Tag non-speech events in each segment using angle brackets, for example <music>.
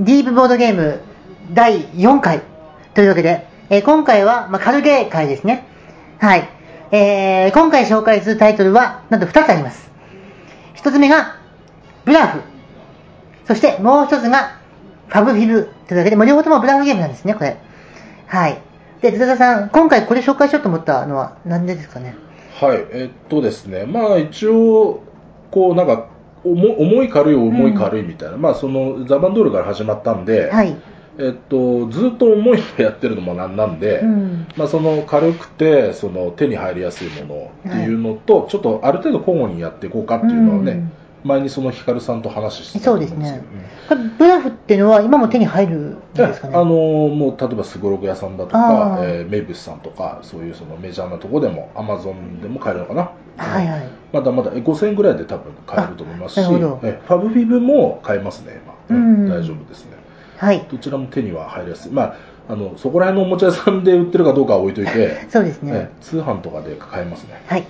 ディープボードゲーム第4回というわけで、えー今回は、まあ、軽ゲー会ですね。はい。えー今回紹介するタイトルは、なんと2つあります。1つ目が、ブラフ。そしてもう1つが、ファブフィブ。というわけで、もう両方ともブラフゲームなんですね、これ。はい。で、津田さん、今回これ紹介しようと思ったのは、なんでですかね？はい、えっとですね、まあ一応、こうなんか、重重い軽い重い軽いみたいな、まあそのザ・バンドールから始まったんで、はい。えっと、ずっと重いのやってるのもなんなんで、うん。まあその軽くてその手に入りやすいものっていうのと、ちょっとある程度交互にやっていこうかっていうのはね、うん前にそのヒカルさんと話してたと思うんですけど、これブラフっていうのは今も手に入るんですかね？あのもう例えばすごろく屋さんだとか、えー、名物さんとかそういうそのメジャーなとこでもアマゾンでも買えるのかな、はいはい。まだまだえ5000円ぐらいで多分買えると思いますし、えファブフィブも買えますね、今、うん大丈夫ですね。はい。どちらも手には入りやすい。まあ、あのそこら辺のおもちゃ屋さんで売ってるかどうかは置いといて、<laughs> そうですね。え通販とかで買えますね。はい。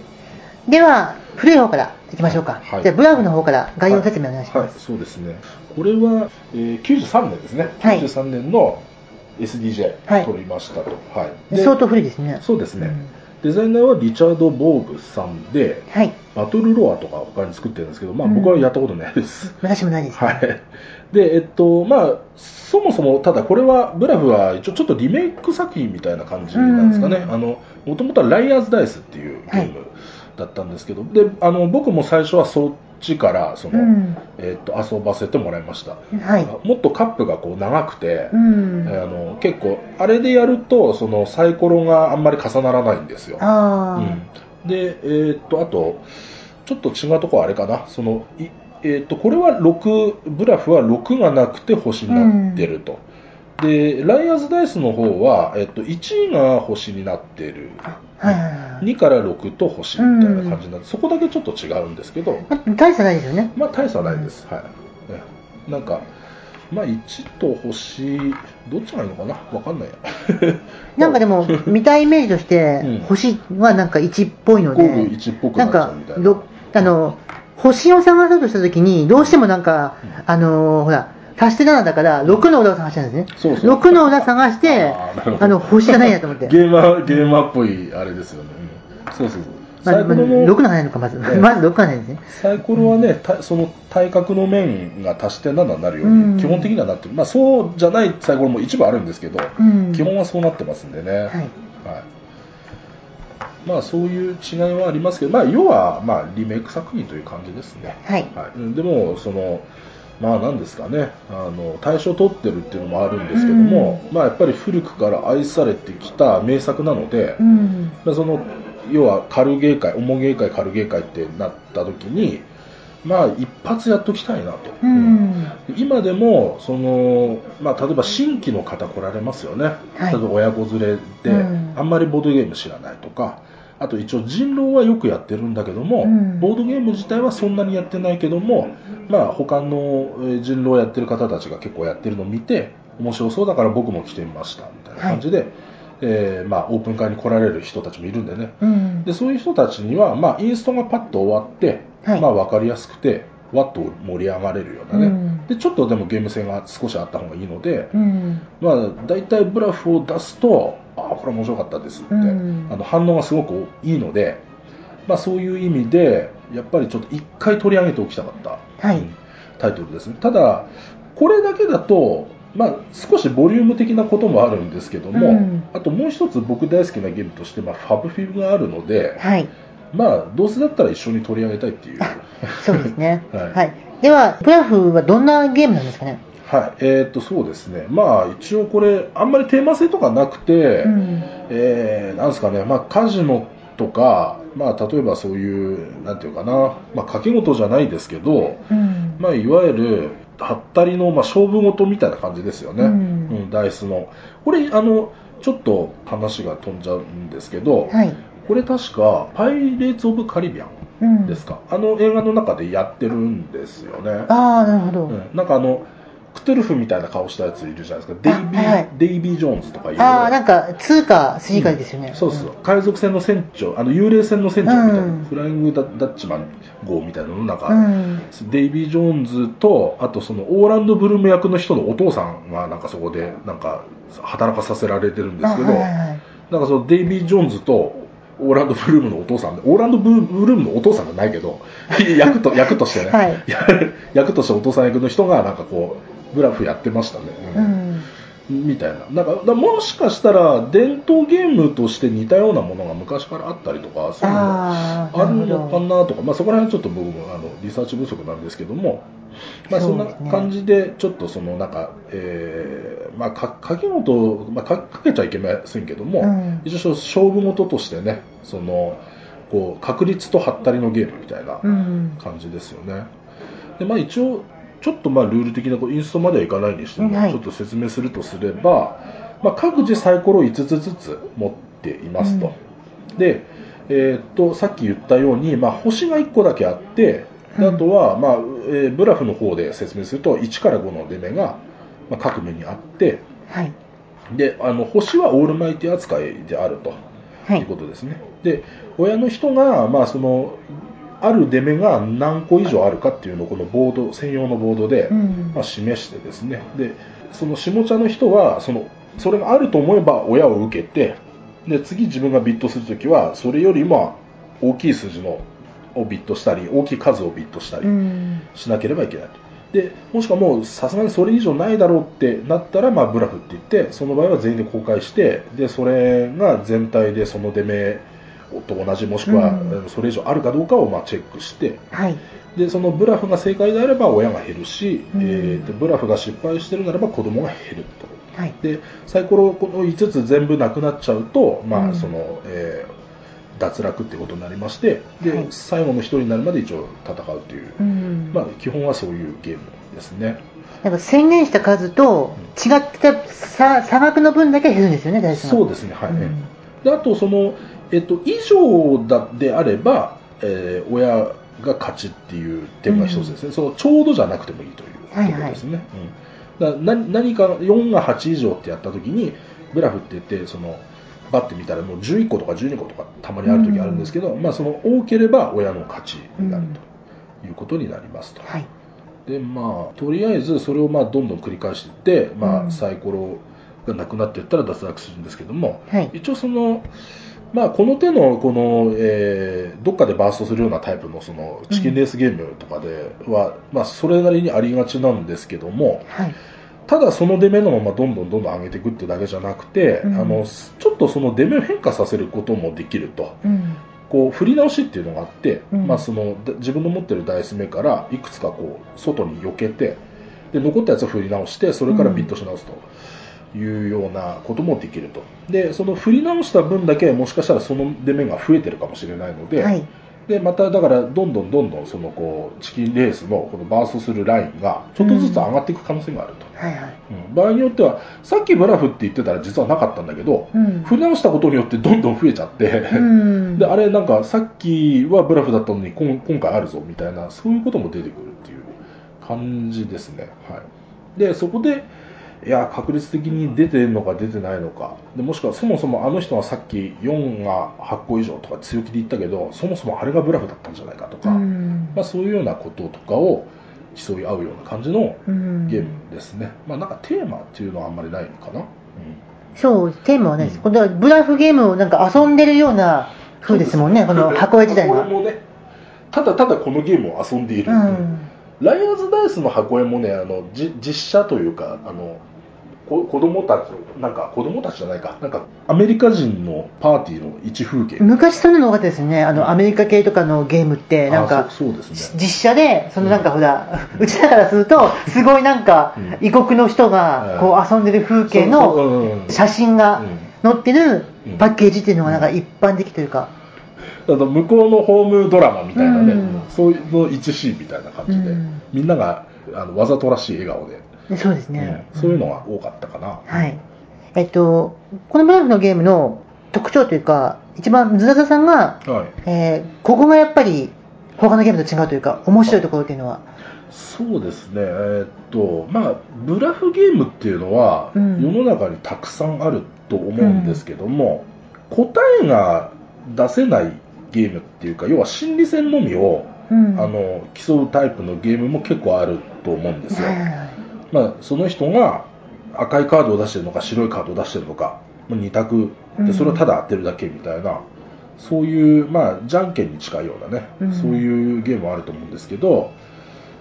では、古い方からいきましょうか。はいじゃあ、ブラフの方から概要説明お願いしはい、ます。そうですね。これは、えー93年ですね。はい93年の SDJ はい取りましたと。はい。で相当古いですね。そうですね、うんデザイナーはリチャード・ボーグさんで、はい。バトルロアとか他に作ってるんですけど、まあうん僕はやったことないです。私もないです、はい。で、えっと、まあ、そもそも、ただこれは、ブラフは一応ちょっとリメイク作品みたいな感じなんですかね。うんあの、もともとはライアーズ・ダイスっていうゲームだったんですけど、で、あの、僕も最初はそっちから、その、うん。えっと、遊ばせてもらいました。はい。もっとカップがこう長くて、うん。あの結構、あれでやると、そのサイコロがあんまり重ならないんですよ。あうん、で、えーっと、あと、ちょっと違うところあれかな、そのいえーっとこれは6、ブラフは6がなくて星になってると。で、ライアーズダイスの方は、えーっと1が星になってる。あ。はいはいはい。2から6と星みたいな感じになって、そこだけちょっと違うんですけど、まあ大差ないですよね。まあ大差ないです。はい。ねなんか、まあ1と星、どっちがいいのかな？わかんないや。<laughs> なんかでも、<laughs> 見たイメージとしてうん、星はなんか1っぽいので、工具1っぽくなっちゃなんかうみたいな。どあの、星を探そうとしたときに、どうしてもなんか、あのーほら、足して7だから、6の裏を探したんですね。そうそう6の裏探して、あの、星じゃないなと思って。ゲーマー、ゲーマーっぽいあれですよね。うんそうそうそう。まあ、サイコロの、6がないのか、まず。ええまず6がないですね。サイコロはね、たその対角の面が足して7になるよううんに、基本的にはなってる。まあそうじゃないサイコロも一部あるんですけど、うん。基本はそうなってますんでね。はい。はいまあそういう違いはありますけど、まあ要はまあリメイク作品という感じですね。はい。でもそのまあなんですかね。あの大賞取ってるっていうのもあるんですけども、まあやっぱり古くから愛されてきた名作なので、うん。まあその要は軽芸会重芸会軽芸会ってなった時にまあ一発やっときたいなと、うん。今でもその、まあ、例えば新規の方来られますよね、はい。例えば親子連れで、うん。あんまりボードゲーム知らないとかあと一応人狼はよくやってるんだけども、うん。ボードゲーム自体はそんなにやってないけども、まあ、他のえー人狼をやってる方たちが結構やってるのを見て面白そうだから僕も来てみましたみたいな感じで、えーまあ、オープン会に来られる人たちもいるんでね。うん。でそういう人たちには、まあ、インストがパッと終わって、はい。まあ、分かりやすくてわっと盛り上がれるようなね、うん。でちょっとでもゲーム性が少しあった方がいいので、うん。まあ、大体ブラフを出すとああこれ面白かったですって、うんあの反応がすごくいいので、まあ、そういう意味でやっぱりちょっと一回取り上げておきたかった、はいうんタイトルですねただこれだけだとまあ、少しボリューム的なこともあるんですけども、うんあともう一つ僕大好きなゲームとして、まあ、ファブフィブがあるので、はい。まあ、どうせだったら一緒に取り上げたいっていう。そうですね。<laughs> はいはい。では、ブラフはどんなゲームなんですかね？はい、えー、とそうですね、まあ一応これ、あんまりテーマ性とかなくて、うん。えーなんですかね、まあ、カジノとか、まあ、例えばそういう、なんていうかな、まあ、賭け事じゃないですけど、うん。まあ、いわゆる、はったりの、まあ、勝負事みたいな感じですよね、うんうんダイスの。これ、あの、ちょっと話が飛んじゃうんですけど、はい。これ確か、パイレーツ・オブ・カリビアンうん。ですか、あの映画の中でやってるんですよね。ああ、なるほど。うんなんかあの、クトゥルフみたいな顔したやついるじゃないですか。デイビー、はい。はいデイビー・ジョーンズとかいうああなんか通貨筋書きですよね、そうそう、海賊船の船長あの幽霊船の船長みたいな、うん。フライングダダッチマン号みたいなのなんか、うん。デイビー・ジョーンズとあとそのオーランド・ブルーム役の人のお父さんがなんかそこでなんか働かさせられてるんですけど、あはいはいはい。なんかそのデイビー・ジョーンズとオーランド・ブルームのお父さんでオーランド・ブルームのお父さんじゃないけど <laughs> 役と役としてね、はい。<laughs> 役としてお父さん役の人がなんかこうブラフやってましたね、うん。みたいな。なんかだからもしかしたら伝統ゲームとして似たようなものが昔からあったりとかそういうのもあるのかなとか、まあ、そこら辺はちょっと僕もあのリサーチ不足なんですけども、まあ、そんな感じでちょっとそのなんか、えーまあ、か鍵本、まあ、かかけちゃいけませんけども、うん。一応勝負事としてねそのこう確率とハったりのゲームみたいなうん。感じですよね。でまあ、一応ちょっとまあルール的なこうインストまではいかないにしても、はいちょっと説明するとすれば、まあ、各自サイコロを5つずつ持っていますと。で、えーっとさっき言ったように、まあ、星が1個だけあってであとは、まあえーブラフの方で説明すると1から5の出目が、まあ、各目にあってはいであの星はオールマイティ扱いであると。はいいうことですね。で、親の人が、まあ、その、ある出目が何個以上あるかっていうのをこのボード、専用のボードで、うんまあ、示してですね。で、その下茶の人は、その、それがあると思えば親を受けて、で、次自分がビットするときは、それよりも大きい数字のをビットしたり、大きい数をビットしたりうんしなければいけないと。で、もしくはもうさすがにそれ以上ないだろうってなったら、まあブラフって言って、その場合は全員で公開して、で、それが全体でその出目と同じもしくはうん。それ以上あるかどうかをまあチェックして、はい。で、そのブラフが正解であれば親が減るし、うん。えーとブラフが失敗してるならば子供が減ると。はい。で、サイコロこの5つ全部なくなっちゃうと、まうん。あその、えー脱落っていうことになりまして、で、はい。最後の1人になるまで一応戦うという。うん。まあ、基本はそういうゲームですね。なんか宣言した数と違った差差額の分だけ減るんですよね、大体そうですね、はい。うん。であと、その、えっと、以上だであれば、えー親が勝ちっていう点が一つですね、そのちょうどじゃなくてもいいというところですね。うん、だから何何か4が8以上ってやったときに、ブラフって言って、その、バッて見たらもう11個とか12個とかたまにあるときあるんですけど、まあその多ければ親の勝ちになるということになりますと。はい。でまあとりあえずそれをまあどんどん繰り返していって、まあ、うん。サイコロがなくなっていったら脱落するんですけども、はい。一応その、まあ、この手のこの、えーどっかでバーストするようなタイプのそのチキンレースゲームとかでは、まあ、それなりにありがちなんですけどもはい。ただその出目のままどんどんどんどん上げていくってだけじゃなくて、うん。あのちょっとその出目を変化させることもできると。うん。こう振り直しっていうのがあって、うん。まあ、そのだ自分の持ってるダイス目からいくつかこう外に避けてで残ったやつを振り直してそれからビットし直すというようなこともできると。でその振り直した分だけもしかしたらその出目が増えてるかもしれないので,、はい。でまただからどんどんどんどんそのこうチキンレースのこのバーストするラインがちょっとずつ上がっていく可能性があると、はいはい。うん。場合によってはさっきブラフって言ってたら実はなかったんだけど、うん。振り直したことによってどんどん増えちゃって、うん。であれなんかさっきはブラフだったのに今今回あるぞみたいなそういうことも出てくるっていう感じですね。はい。でそこでいや確率的に出てるのか出てないのか。でもしくはそもそもあの人がさっき4が8個以上とか強気で言ったけどそもそもあれがブラフだったんじゃないかとか、うん。まあ、そういうようなこととかを競い合うような感じのうん。ゲームですね、まあなんかテーマっていうのはあんまりないかな、うん。そうテーマはないです、うん。これはブラフゲームをなんか遊んでるような風ですもんねこの箱絵自体が。箱絵もねただただこのゲームを遊んでいる、うん。ライアーズダイスの箱絵もねあのじ実写というかあのこ子供たちなんか子供たちじゃないか。なんかアメリカ人のパーティーの一風景。昔そういうの多かったですね。あのアメリカ系とかのゲームってなんあかそそうですね。実写でそのなんかほら、うちらからするとすごいなんかうん。異国の人がこう遊んでる風景の写真が載ってるうん。パッケージっていうのがなんか一般的というか、あの向こうのホームドラマみたいなね、うん。そういうの一シーンみたいな感じで、うん。みんながあのわざとらしい笑顔で、でそうですね、うんそういうのが多かったかな、はいえっとこのブラフのゲームの特徴というか一番ズラザさんが、はいえーここがやっぱり他のゲームと違うというか、面白いところっていうのは。そうですね、えーっとまあ、ブラフゲームっていうのは、うん世の中にたくさんあると思うんですけども、答えが出せないゲームっていうか、要は心理戦のみを、うん。あの競うタイプのゲームも結構あると思うんですよ。はいはいはい。まあ、その人が赤いカードを出してるのか白いカードを出してるのか、まあ、2択。うん。でそれをただ当てるだけみたいな、そういう、まあ、じゃんけんに近いようなね、うん。そういうゲームもあると思うんですけど、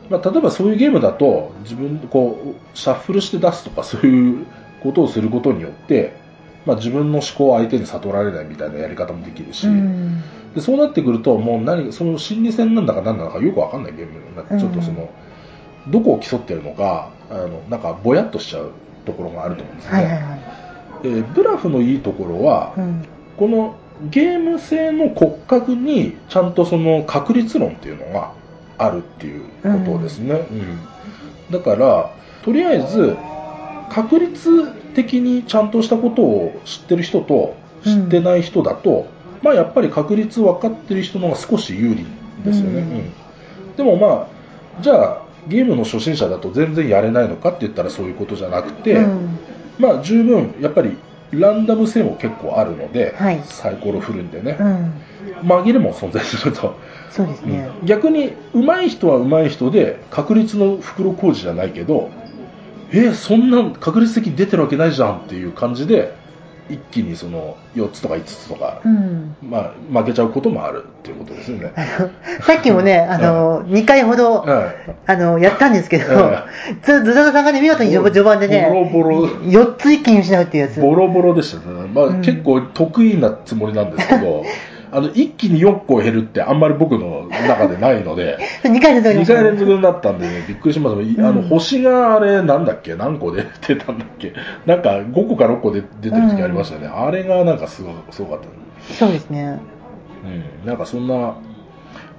まあ、例えばそういうゲームだと自分こうシャッフルして出すとかそういうことをすることによって、まあ、自分の思考を相手に悟られないみたいなやり方もできるし、うん。でそうなってくるともう何その心理戦なんだか何なのかよくわかんないゲームになってちょっとその、どこを競ってるのかあのなんかぼやっとしちゃうところがあると思うんですね、はいはいはい。えーブラフのいいところは、うん。このゲーム性の骨格にちゃんとその確率論っていうのがあるっていうことですね、うん。だからとりあえず確率的にちゃんとしたことを知ってる人と知ってない人だと、まあやっぱり確率分かってる人の方が少し有利ですよね、うん。うん。でもまあじゃあゲームの初心者だと全然やれないのかって言ったらそういうことじゃなくて、うん。まあ十分やっぱりランダム性も結構あるので、はい。サイコロ振るんでね、うん。紛れも存在すると、そうですね。逆に上手い人は上手い人で確率の袋小路じゃないけどえーそんな確率的に出てるわけないじゃんっていう感じで一気にその4つとか5つとか、うん。まあ、負けちゃうこともあるっていうことですよね。<laughs> さっきもね、あの、2回ほど、はいあの、やったんですけど、えずずざざさんがね、見事に序序盤でね、ボロボロ。4つ一気に失うっていうやつ。ボロボロでしたね、まあうん。結構得意なつもりなんですけどあの一気に4個減るってあんまり僕の中でないので <laughs> 2回連続2回連続になったんで、ね、びっくりしました、あのうん。星があれなんだっけ？何個で？<laughs> 出たんだっけ？なんか5個か6個で出てる時ありましたよね、あれがなんかすごすごかった、そうですね。うん、なんかそんな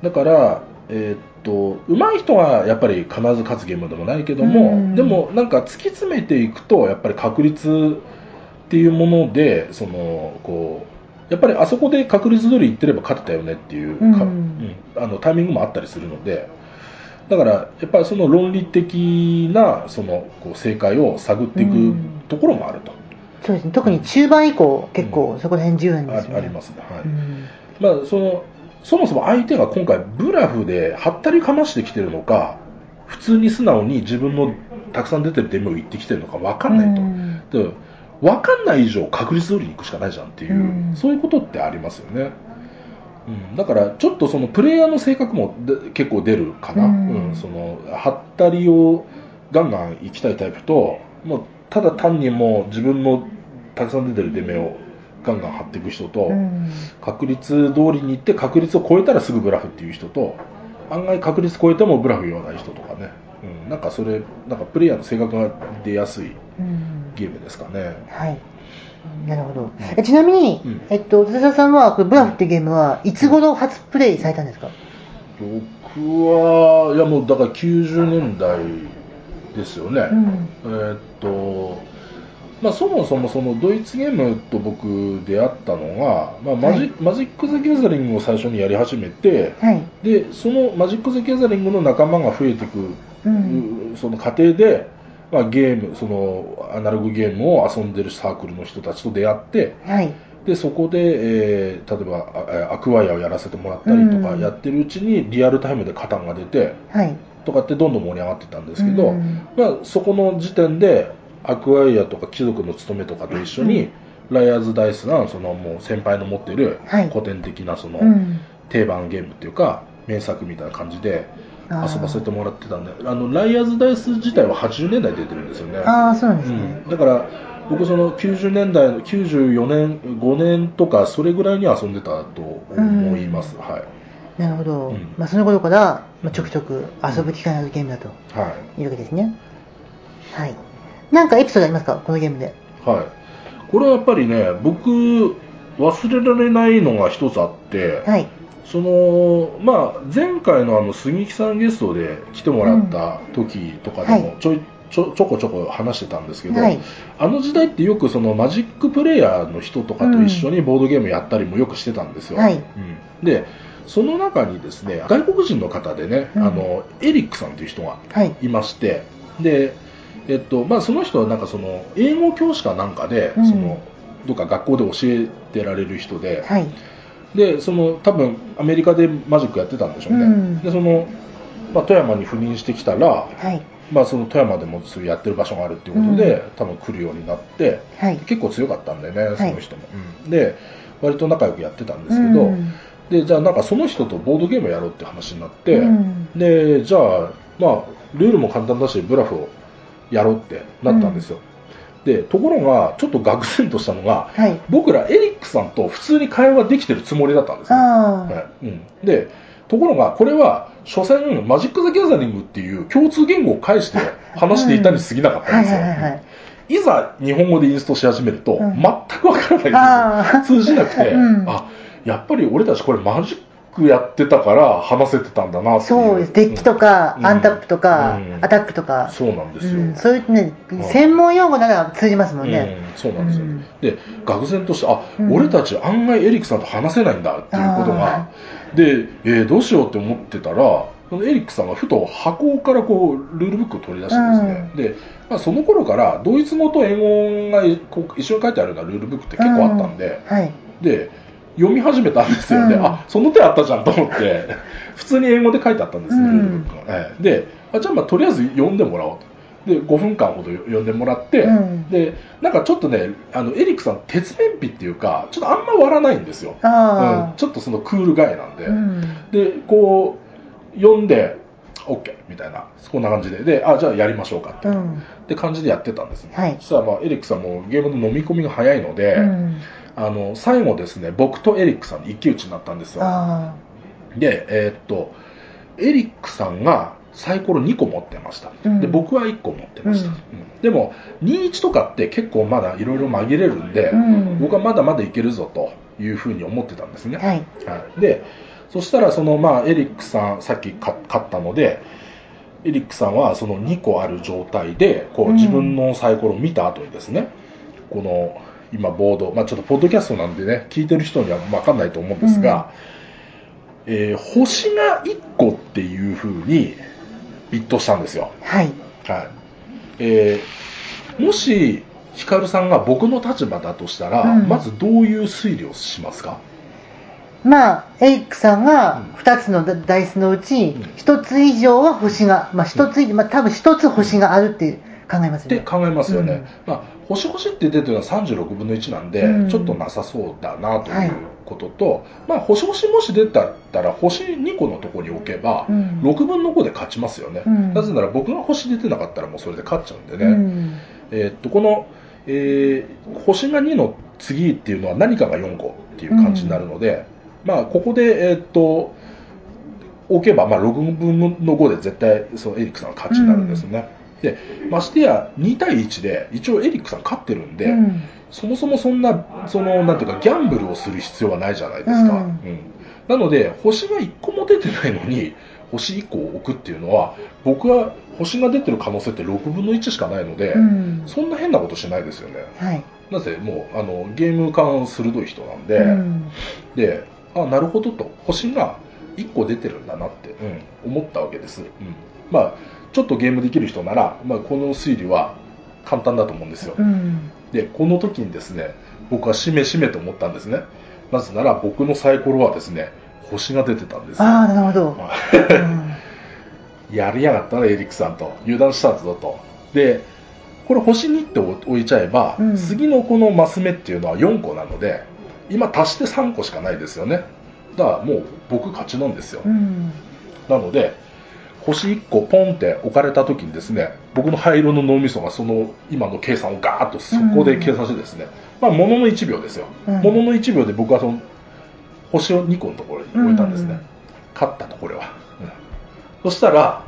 だからえーっと上手い人はやっぱり必ず勝つゲームでもないけども、うん。でもなんか突き詰めていくとやっぱり確率っていうものでそのこうやっぱりあそこで確率通りいってれば勝てたよねっていうか、うん。うんあのタイミングもあったりするのでだからやっぱりその論理的なそのこう正解を探っていくうん。ところもあると、そうですね。特に中盤以降、結構そこら辺重要ですよね。ありますね、はい。うん。まあ、そのそもそも相手が今回ブラフではったりかましてきてるのか普通に素直に自分のたくさん出てるデメを言ってきてるのか分かんないと、うん。で分かんない以上確率通りに行くしかないじゃんっていう、うん。そういうことってありますよね、うん、だからちょっとそのプレイヤーの性格もで結構出るかな、ううん。んそのはったりをガンガン行きたいタイプともうただ単にもう自分のたくさん出てるデメをガンガン張っていく人と、うん。確率通りに行って確率を超えたらすぐブラフっていう人と案外確率超えてもブラフ言わない人とかね、うん、なんかそれなんかプレイヤーの性格が出やすい。うんゲームですかねはい。なるほど。えちなみに、うんえっと、津田さんは、これブラフっていうゲームはいつ頃初プレイされたんですか？僕はいやもうだから90年代ですよね、うん。えーっとまあ、そもそもそのドイツゲームと僕出会ったのが、まあマジはいマジック・ザ・ギャザリングを最初にやり始めてはい。でそのマジック・ザ・ギャザリングの仲間が増えていくうん。その過程で、まあ、ゲームそのアナログゲームを遊んでるサークルの人たちと出会ってはい。でそこで、えー例えばあアクワイアをやらせてもらったりとかうんやってるうちにリアルタイムでカタンが出てはい。とかってどんどん盛り上がってたんですけど、うんまあ、そこの時点でアクワイアとか貴族の務めとかと一緒に、ライアーズ・ダイスがそのもう先輩の持ってるはい古典的なそのうん。定番ゲームっていうか名作みたいな感じで遊ばせてもらってたんであのライアーズ・ダイス自体は80年代出てるんですよね。ああ、そうなんですね。うん、だから僕その90年代の94年5年とかそれぐらいに遊んでたと思います、はい。なるほど。うん。まあ、その頃から、まあ、ちょくちょく遊ぶ機会のあるゲームだと。はい。いうわけですね。はい。なんかエピソードありますか？このゲームで。はい、これはやっぱりね僕忘れられないのが一つあって、はい。そのまあ、前回のあの杉木さんゲストで来てもらった時とかではい。もちょいちょちょこちょこ話してたんですけど、はい。あの時代ってよくそのマジックプレイヤーの人とかと一緒にボードゲームやったりもよくしてたんですよ、はい。うん。でその中にですね外国人の方でね、うん。あのエリックさんという人がはい。いましてで、えっとまあ、その人はなんかその英語教師かなんかで、うん。そのどっか学校で教えてられる人で、はい。でその多分アメリカでマジックやってたんでしょうね、うん。でその、まあ、富山に赴任してきたら、はい。まあ、その富山でもそうやってる場所があるっていうことで、多分来るようになってはい。結構強かったんでねい。その人も、うん。で割と仲良くやってたんですけど、うん。でじゃあなんかその人とボードゲームやろうって話になって、うん。でじゃあまあルールも簡単だしブラフをやろうってなったんですよ、でところがちょっと愕然としたのがはい。僕らエリックさんと普通に会話できてるつもりだったんですよ。はい。うん、でところがこれは所詮マジック・ザ・ギャザリングっていう共通言語を介して <laughs> 話していたに過ぎなかったはいんですよ、はいざ日本語でインストし始めると、うん。全くわからないんですよ。ああ。通じなくて、うん。あやっぱり俺たちこれマジックやってたから話せてたんだなそうです。デッキとか、うん。アンタップとか、うん。アタックとか。そうなんですよ、うん、そういうねん、専門用語なら通じますもんね。うん、そうなんですよ、うん。で愕然としてあ、うん。俺たち案外エリックさんと話せないんだっていうことが。で、えーどうしようって思ってたらそのエリックさんがふと箱からこうルールブックを取り出してですね、で、まあ、その頃からドイツ語と英語がこう一緒に書いてあるようなルールブックって結構あったんで、はい。で読み始めたんですよね、うん。あその手あったじゃんと思って。<laughs> 普通に英語で書いてあったんですね、うん。ルールブックが、ええ。であじゃあまあとりあえず読んでもらおうと。で5分間ほど読んでもらって、うん。でなんかちょっとねあのエリックさん鉄面皮っていうかちょっとあんま割らないんですよ、うん。あ、ちょっとそのクールガイなんで、あ。うん。でこう読んで OK みたいな。こんな感じで。であじゃあやりましょうかって,、うん。って感じでやってたんですね、はい。そしたらまあエリックさんもゲームの飲み込みが早いので、うん。あの最後ですね僕とエリックさんに一騎打ちになったんですよ。あでえーっとエリックさんがサイコロ2個持ってました、うん。で僕は1個持ってました、うん。うん。でも21とかって結構まだいろいろ紛れるんで、あ。うん。僕はまだまだいけるぞというふうに思ってたんですね、はい。はい。でそしたらその、まあ、エリックさんさっきか勝ったのでエリックさんはその2個ある状態でこううん。自分のサイコロを見た後にですね、この今ボード、まあ、ちょっとポッドキャストなんでね聞いてる人には分かんないと思うんですが、えー星が1個っていうふうにビットしたんですよ、はい。はい。えーもしヒカルさんが僕の立場だとしたら、うん。まずどういう推理をしますか？まあ、エリックさんがうん。2つのダダイスのうちん、1つ以上は星が、まあ1つまあ多分1つ星があるって考えますよね。って考えますよね、うん。まあ、星々って出てるのは36分の1なんで、うん。ちょっとなさそうだなとはい。いうことと、まあ、星々もし出たったら星2個のところに置けば、うん。6分の5で勝ちますよね、うん。なぜなら僕が星出てなかったらもうそれで勝っちゃうんでね、うん。えーっとこの、えー星が2の次っていうのは何かが4個っていう感じになるので、まあ、ここで、えーっと置けば、まあ、6分の5で絶対そのエリックさんが勝ちになるんですね、でましてや2対1で一応エリックさん勝ってるんで、うん。そもそもそんなそのなんていうかギャンブルをする必要はないじゃないですか、うん。うん。なので星が1個も出てないのに星1個を置くっていうのは僕は星が出てる可能性って6分の1しかないので、うん。そんな変なことしないですよね。はい。なぜもうあのゲーム感鋭い人なんで、うん。であなるほどと。星が1個出てるんだなって、うん、思ったわけです、うん、まあちょっとゲームできる人なら、まあ、この推理は簡単だと思うんですよ、うん。でこの時にですね僕はしめしめと思ったんですね。なぜなら僕のサイコロはですね星が出てたんですよ。ああ、なるほど。うん <laughs> やりやがったなエリックさんと油断したぞと。でこれ星2って置いちゃえば、うん。次のこのマス目っていうのは4個なので今足して3個しかないですよね。だからもう僕勝ちなんですよ、うん。なので星1個ポンって置かれた時にですね僕の灰色の脳みそがその今の計算をガーッとそこで計算してですね、まあものの1秒ですよ、うん。ものの1秒で僕はその星を2個のところに置いたんですね、うん勝ったとこれは、うん。そしたら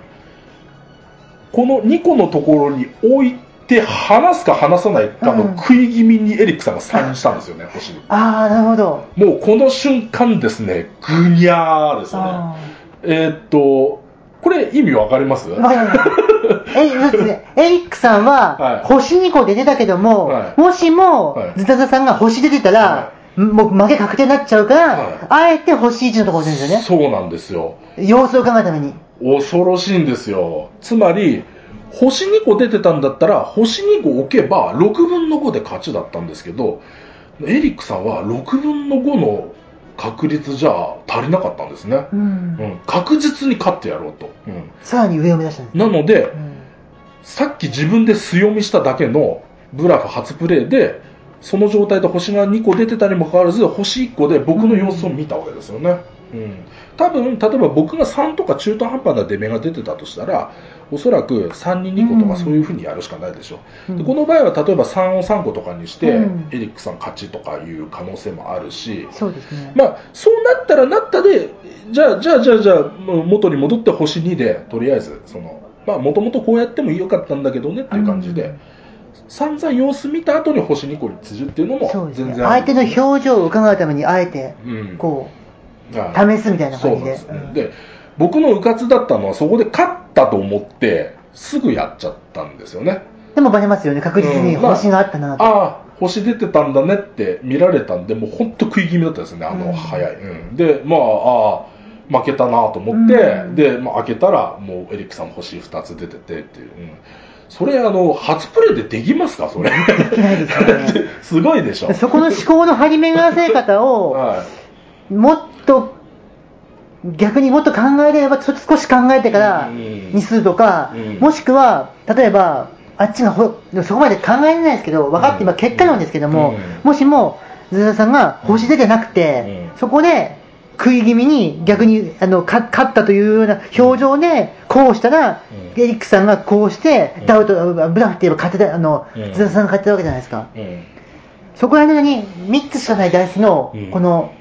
この2個のところに置いて離すか離さないかの食い気味にエリックさんがサインしたんですよね、星に。ああ、なるほど。もうこの瞬間ですねぐにゃーですよね。あえーっと、これ意味わかります？え、だってエリックさんははい星2個で出たけども、はいもしもはいズタザさんが星出てたら、はもう負け確定になっちゃうから、はいあえて星1のところに出るんですよね。そうなんですよ。様子を考えるために。恐ろしいんですよ。つまり、星2個出てたんだったら、星2個置けば6分の5で勝ちだったんですけど、エリックさんは6分の5の確率じゃ足りなかったんですね。うんうん、確実に勝ってやろうと。うんさらに上を目指したんです。なので、うんさっき自分で強みしただけのブラフ初プレイで、その状態で星が2個出てたにもかかわらず、星1個で僕の様子を見たわけですよね。うん。多分、例えば僕が3とか中途半端な出目が出てたとしたら、おそらく3に2個とかそういう風にやるしかないでしょ。うんでこの場合は例えば3を3個とかにして、うんエリックさん勝ちとかいう可能性もあるし、そうですね。まあ、そうなったらなったで、じゃあ、じゃあ、じゃあ、じゃあ、元に戻って星2で、とりあえず、その、まあ、もともとこうやってもよかったんだけどねっていう感じで、うん散々様子見た後に星2個に通じるっていうのも。全然ある相手の表情を伺うために、あえて、うんこはい試すみたいな感じでそうなんうんですね。で、僕のうかつだったのは、そこで勝ったと思って、すぐやっちゃったんですよね。う、でもバレますよね。確実にうんまあ星があったなと。ああ、星出てたんだねって見られたんで、もう本当食い気味だったですね、あの、うん早い。うんで、まあ、ああ、負けたなと思って、うんで、まあ、開けたら、もうエリックさんも星2つ出ててっていう。うんそれ、あの、初プレイでできますか、それ。できないですよね <laughs> すごいでしょ。そこの思考の張り巡らせ方を、<laughs> はい。もっと、逆にもっと考えれば、ちょっと少し考えてからうん。にするとか、うん。もしくは、例えば、あっちがほそこまで考えれないですけど、分かって、今、結果論ですけども、うん。もしも、ズ田さんが星出てなくて、うん。そこで食い気味に逆にあのか勝ったというような表情で、こうしたら、うん。エリックさんがこうして、うん。ダウト、ブラフって言えば勝てた、あの、うん。ズ田さんが勝ってたわけじゃないですか。うん。そこら辺に3つしかないダイスのうん、この、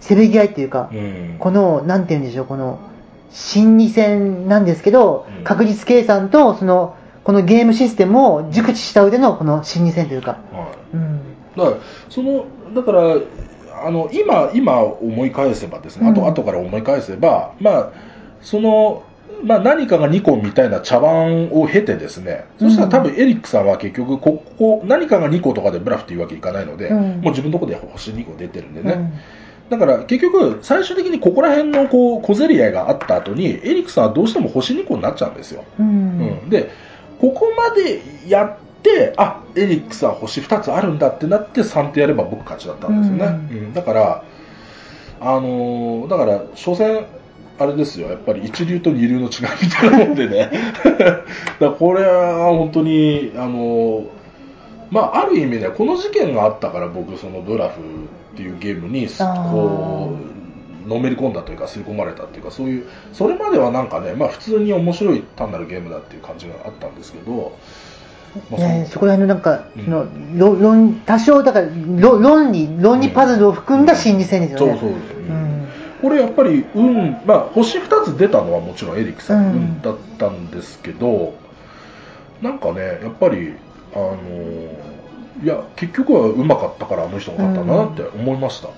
せめぎ合いっていうか、うん。この、なんて言うんでしょう、この、心理戦なんですけどうん、確率計算と、その、このゲームシステムを熟知した上でのこの心理戦というか、はい。うん。だから、その、だから、あの、今、今思い返せばですね、あと、うん後から思い返せば、まあ、その、まあ、何かが2個みたいな茶番を経てですね、そしたら多分エリックさんは結局、ここ、何かが2個とかでブラフっていうわけいかないので、うんもう自分のところで星2個出てるんでね。うんだから結局、最終的にここら辺のこう小競り合いがあった後に、エリックさんはどうしても星2個になっちゃうんですよ。ううんん。で、ここまでやって、あエリックさん星2つあるんだってなって3手やれば僕勝ちだったんですよね。ううんだから、あのーだから、所詮、あれですよ、やっぱり一流と二流の違いみたいなもんでね。<laughs> だこれは本当に、あのーまあ、ある意味ね、この事件があったから僕、そのブラフっていうゲームに、こう、のめり込んだというか、吸い込まれたっていうか、そういう、それまではなんかね、まあ普通に面白い単なるゲームだっていう感じがあったんですけど、まあいやそこら辺のなんか、うん。その論論多少だから論論理論理パズルを含んだ心理戦ですよね。そうそう、うん。これやっぱり運、まあ、星2つ出たのはもちろんエリックさんのうん。運だったんですけど、なんかね、やっぱり、あのいや、結局はうまかったからあの人が勝ったなって思いました。うん。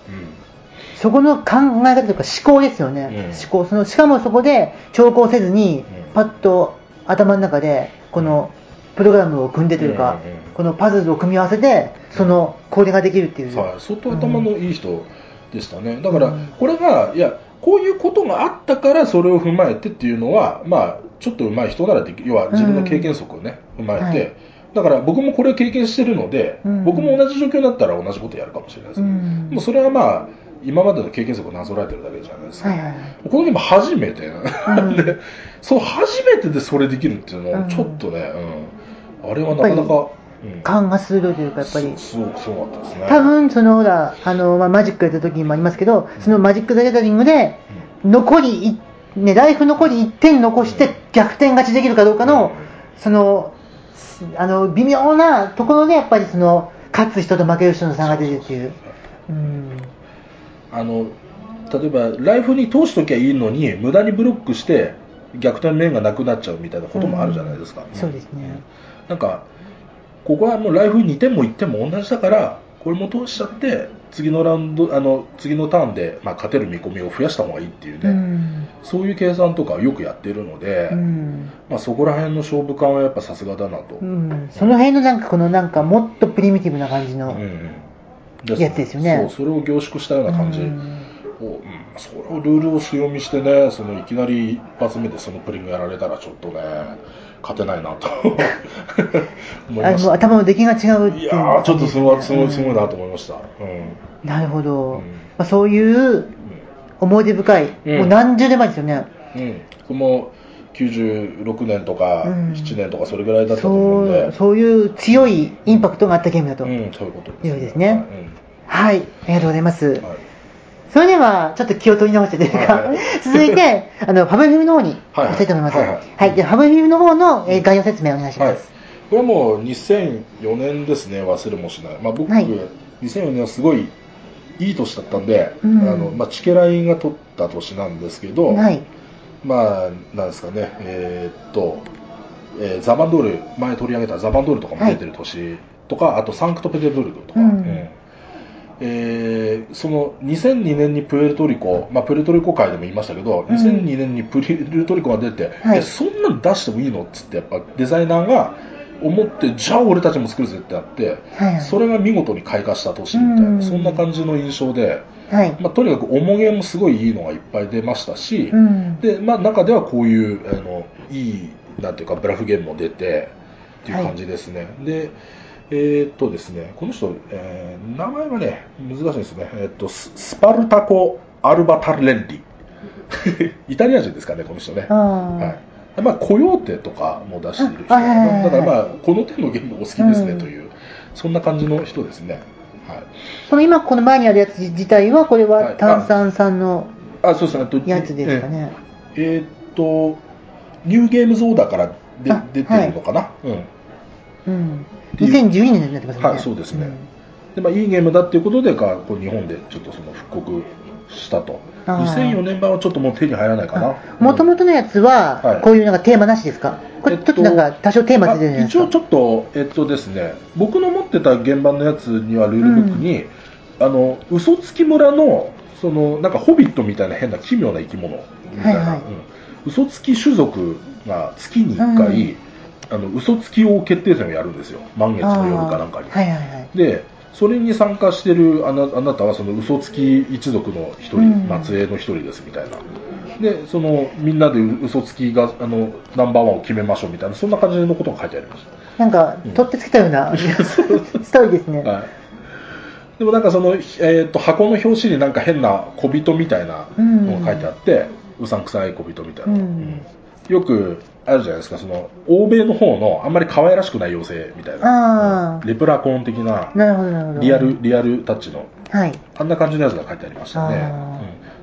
そこの考え方というか思考ですよね、うん。思考そのしかもそこで長考せずにうん。パッと頭の中でこのプログラムを組んでというか、うんうんこのパズルを組み合わせてそのこれができるっていう、はい、相当頭のいい人でしたね、だからうんこれが、いや、こういうことがあったからそれを踏まえてっていうのは、まあ、ちょっと上手い人ならでき要は自分の経験則をね、踏まえて、はいだから僕もこれを経験してるので、うん。僕も同じ状況になったら同じことやるかもしれないです、うん。もうそれはまあ、今までの経験則をなぞらえてるだけじゃないですか。はいはいはい。このゲーム初めて、ん。<laughs> で、そう初めてでそれできるっていうのは、うん。ちょっとね、うん、あれはなかなか、うん。勘が鋭いというかやっぱり。そうそうだったですね。多分そのほらあの、まあ、マジックやった時にもありますけどそのマジック・ザ・ギャザリングで残りい、ね、ライフ残り1点残して逆転勝ちできるかどうかの、そのあの微妙なところでやっぱりその勝つ人と負ける人の差が出るっていう。うん。あの例えばライフに通しときゃいいのに無駄にブロックして逆転面がなくなっちゃうみたいなこともあるじゃないですか、うん。そうですね。なんかここはもうライフ2点も1点も同じだからこれも通しちゃって次のラウンドあの次のターンで、まあ、勝てる見込みを増やした方がいいっていうね、うん。そういう計算とかよくやってるので、うん。まあ、そこら辺の勝負感はやっぱさすがだなと、うん。その辺のなんかこのなんかもっとプリミティブな感じの、うんやつですよね。そうそれを凝縮したような感じ。を、それをルールを強みしてねそのいきなり一発目でそのプリングやられたらちょっとね勝てないなと。<laughs> 思いあました。の頭の出来が違うっていう。いやーちょっとすごいすごいすごいなと思思いました、うん。なるほど、うん。まあ、そういう思い出深い、うん。もう何十年前ですよね、うん、も96年とかうん。7年とかそれぐらいだったとそう思うんで、そういう強いインパクトがあったゲームだと、うん、そういうことですいうですね。はい、ありがとうございます。はいそれでは、ちょっと気を取り直してというか、はい。続いて、あの、ファブフィブの方にはい行きたいと思います。ははい。い、はい。で、ファブフィブの方の、えー概要説明お願いしはい。ます。これはもう2004年ですね、忘れもしない。まあ、僕、はい。2004年はすごいいい年だったんで、うん。あのまあ、チケライが取った年なんですけど、はい。まあ、なんですかね、えーっと、えーザバンドール、前取り上げたザバンドールとかも出てる年とか、あとサンクトペテブルクとか、うん。えーその2002年にプエルトリコ、まあ、プエルトリコ会でも言いましたけど、うん。2002年にプエルトリコが出て、はい。えそんなん出してもいいのっつってやっぱデザイナーが思ってじゃあ俺たちも作るぜってなって、はい。はいそれが見事に開花した年みたいな、うん。そんな感じの印象で、はい。まあ、とにかく重げもすごいいいのがいっぱい出ましたし、うん。でまあ、中ではこういうあのいいなんていうかブラフゲームも出てっていう感じですね、でえーっとですねこの人、えー名前はね難しいですね、えーっとススパルタコ・アルバタレンリ。<laughs> イタリア人ですかねこの人ね。あはい。まあ、コヨーテとかも出している人。あはいはいはいはい。だからまあこの手のゲームお好きですねうん。という、そんな感じの人ですね、はい、この今この前にあるやつ自体は、これははい炭酸酸のあそうですねえっとやつですかね。えーっと、ニューゲームズオーダーからであ出てるのかな、うん。うん。っていう。2012年になってますよね。はいそうですね。でまあ、いいゲームだっていうことでかこう日本でちょっとその復刻したと、あー。2004年版はちょっともう手に入らないかな、もともとのやつは、はい。こういうなんかテーマなしですか？これえっとちょっとなんか多少テーマ出てるじゃないですか？あ一応ちょっと、えっとですね、僕の持ってた原版のやつにはルールブックに、あの嘘つき村のそのなんかホビットみたいな変な奇妙な生き物みたいな、はいはい。うん。嘘つき種族が月に1回、うんあの嘘つき王決定戦をやるんですよ、満月の夜かなんかに。はいはいはい。でそれに参加してるあなあなたはその嘘つき一族の一人、うん。末裔の一人ですみたいな。でそのみんなで嘘つきがあのナンバーワンを決めましょうみたいな。そんな感じのことが書いてありましなんか、取ってつけたような <laughs> ストーリーですね。た、はい、でもなんかその、えー、と箱の表紙になんか変な小人みたいなのが書いてあって、うさんくさい小人みたいな、うん。うん。よくあるじゃないですかその欧米の方のあんまり可愛らしくない妖精みたいな、うんレプラコーン的ななるほどなるほど。リアルリアルタッチのはい。あんな感じのやつが書いてありましたねあ。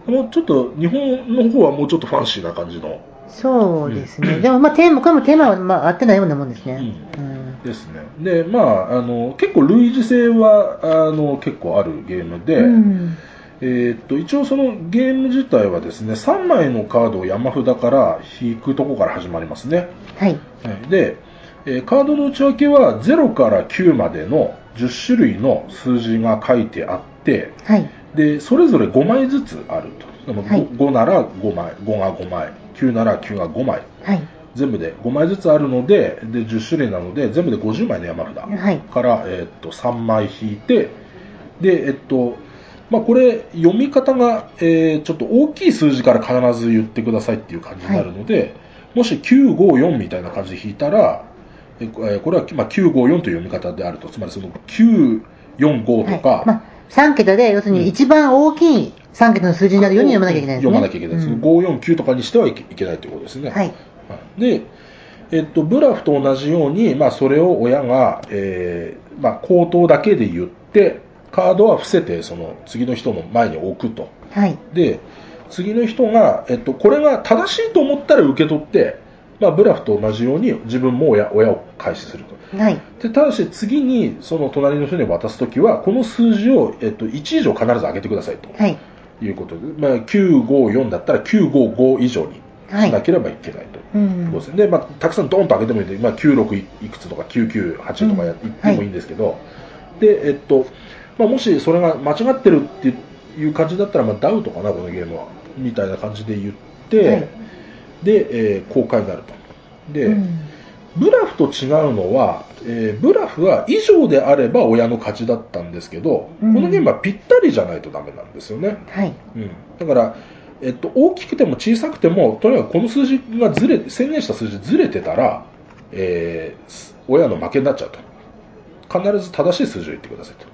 うん、もうちょっと日本の方はもうちょっとファンシーな感じのそうですね。うんでも、まあ、テーマ、これもテーマは、まあ、合ってないようなもんですね。ううんですね。で、まあ、あの結構類似性はあの結構あるゲームで、うんえーっと一応そのゲーム自体はですね3枚のカードを山札から引くとこから始まりますね。はい。はいで、えーカードの内訳は0から9までの10種類の数字が書いてあって、はい。でそれぞれ5枚ずつあると。でも 5,、はい5なら5枚、5が5枚、9なら9が5枚。はい。全部で5枚ずつあるのでで10種類なので全部で50枚の山札はいから、えーっと3枚引いてでえっとまあこれ読み方が、えーちょっと大きい数字から必ず言ってくださいっていう感じになるので、もし954みたいな感じで引いたらえーこれは、まあ、954という読み方であると。つまりその945とか、はい。まあ、3桁で、要するに一番大きい3桁の数字になるように読まなきゃいけないですね。読まなきゃいけないです、うん。549とかにしてはいけいけないということですね。はい。で、えっと、ブラフと同じように、まあ、それを親が、えーまあ、口頭だけで言って、カードは伏せて、その次の人の前に置くと。はい。で、次の人が、えっと、これが正しいと思ったら受け取って、まあ、ブラフと同じように自分も親親を開始すると。はい。でただし次にその隣の人に渡すときはこの数字を、えっと、1以上必ず上げてくださいとはい。いうことで、まあ、954だったら955以上にはいしなければいけないと。うんそうですねでまあ、たくさんドーンと上げてもいいんで、まあ、96いくつとか998とかやうん言ってもいいんですけど、でえっと、まあ、もしそれが間違ってるっていう感じだったら、まあ、ダウトかな、このゲームは。みたいな感じで言って、はいで、えー公開になると。で、うんブラフと違うのは、えーブラフは以上であれば親の勝ちだったんですけど、うんこのゲームはぴったりじゃないとダメなんですよね。はい。うん、だから、えっと、大きくても小さくても、とにかくこの数字がずれ、宣言した数字ずれてたら、えーす親の負けになっちゃうと。必ず正しい数字を言ってくださいと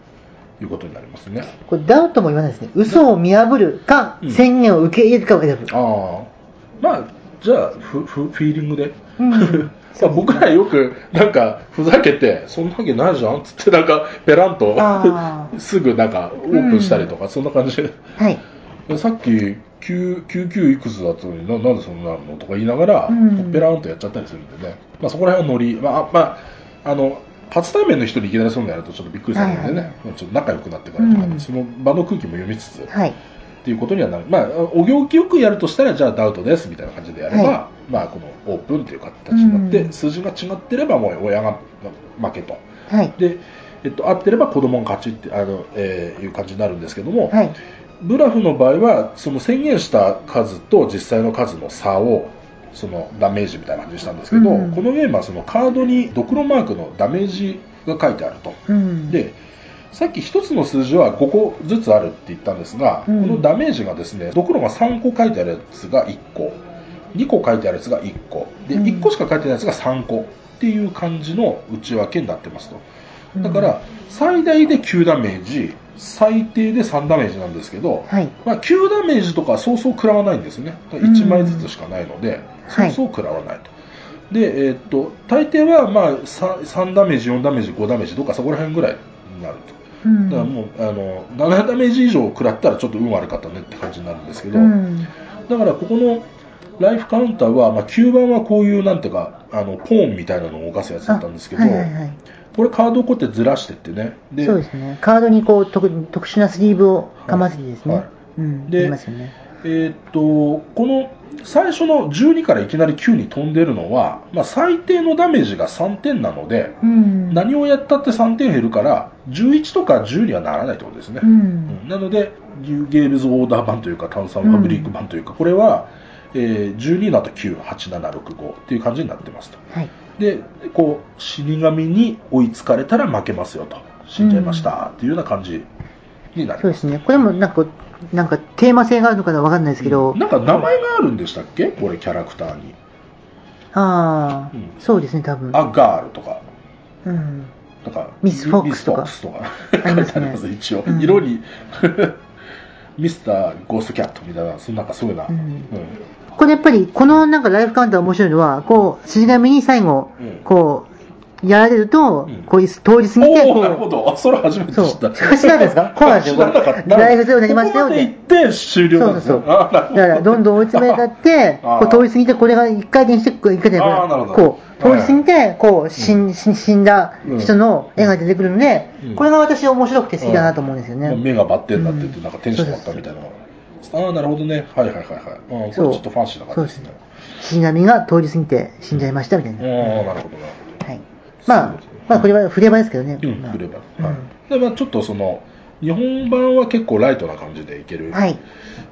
いうことになりますね。これダウトも言わないですね。嘘を見破るか、うん宣言を受け入れるかを選ぶ。ああ。まあ、じゃあ、フフフィーリングで。うん <laughs> まあ僕らよく、なんか、ふざけて、そんなわけないじゃんっつって、なんか、ペランとあ、<laughs> すぐなんか、オープンしたりとか、そんな感じで。はい。さっき9、99いくつだったのにな、なんでそんなのとか言いながら、うんペラーンとやっちゃったりするんでね。まあそこら辺はノリ、まあ、まあ、あの、初対面の人にいきなりそんなのやるとちょっとびっくりするんでね、はいはいまあちょっと仲良くなってからとかね、うんその場の空気も読みつつ、っはい。ていうことにはなる。まあ、お行儀よくやるとしたら、じゃあダウトですみたいな感じでやれば、はまあこのオープンっていう形になって、うん数字が違ってればもう親が負けと。はい。で、えっと、合ってれば子供が勝ちって、あの、えーいう感じになるんですけども、はい。ブラフの場合はその宣言した数と実際の数の差をそのダメージみたいな感じにしたんですけど、うん。このゲームはそのカードにドクロマークのダメージが書いてあると、うん。でさっき1つの数字は5個ずつあるって言ったんですが、うん。このダメージがですねドクロが3個書いてあるやつが1個2個書いてあるやつが1個でうん。1個しか書いてないやつが3個っていう感じの内訳になってますとだから最大で9ダメージ最低で3ダメージなんですけど、はい。まあ、9ダメージとかそうそう食らわないんですね。1枚ずつしかないので、はいそうそう食らわないと。で、えーっと、大抵はまあ 3, 3ダメージ、4ダメージ、5ダメージとかそこら辺ぐらいになると。うん。だからもう、あの、7ダメージ以上食らったらちょっと運悪かったねって感じになるんですけど、うん。だからここのライフカウンターは、まあ、9番はこういうなんていうか、あの、ポーンみたいなのを動かすやつだったんですけど、はいはいはい。これカードをこうやってずらしてってね。でそうですね。カードにこう特特殊なスリーブをかませてですね。はいうん。でね。えーっと、この最初の12からいきなり9に飛んでるのは、まあ、最低のダメージが3点なので、うん。何をやったって3点減るから、11とか10にはならないってことですね。ううんん。なので、ニューゲールズオーダー版というか、炭酸ファブリック版というか、これは、えー12の後9、8、7、6、5っていう感じになってますと。はい。で、こう、死神に追いつかれたら負けますよと。死んじゃいましたっていうような感じになります。そうですね。これもなんか、なんかテーマ性があるのかわかんないですけど、なんか名前があるんでしたっけ？これキャラクターに。ああ、うんそうですね、多分。アガールとか、うん。なんかミスフォックスとかミスフォックスとかありますね <laughs> 一応。うん色に、<laughs> ミスターゴーストキャットみたいな、そんなんかそういうな。うんうんこれやっぱり、このなんかライフカウンター面白いのは、こう、筋紙に最後うん、こう、やられるとうん、こういう通り過ぎて、おーなるほこど。あ、それ初めて。知った。知らなですか？そうなんですよ。ライフゼロになりましたよってここまで行。って終了。そうそうそう。だから、どんどん追い詰められて、<laughs> こう通り過ぎて、これが一回転して、こう一回転こう、通り過ぎて、こう、死ん死ん死んだ人の絵が出てくるのでうん、これが私面白くて好きだなと思うんですよね。まあ目がバッテンになってて、うんなんか天使だったみたいな。ああ、なるほどね。はいはいはいはい。あーこれちそうょっとファンシーな感じですね。死神が通り過ぎて死んじゃいましたみたいな。ああ、なるほどな。はい。まあ、まあ、これは触れ場ですけどね。うん、まあ振れば。うんはい。で、まあちょっとその、日本版は結構ライトな感じでいけるはい。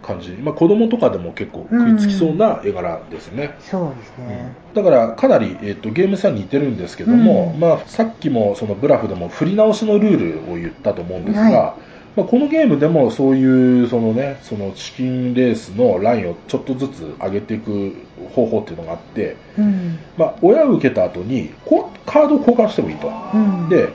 感じ。まあ子供とかでも結構食いつきそうな絵柄ですね。そうですね。だからかなり、えっとゲーム性は似てるんですけども、うんまあ、さっきもそのブラフでも振り直しのルールを言ったと思うんですが、はいまあ、このゲームでもそういうその、ね、そのチキンレースのラインをちょっとずつ上げていく方法っていうのがあって、うん。まあ、親を受けた後にこカードを交換してもいいと。うん。で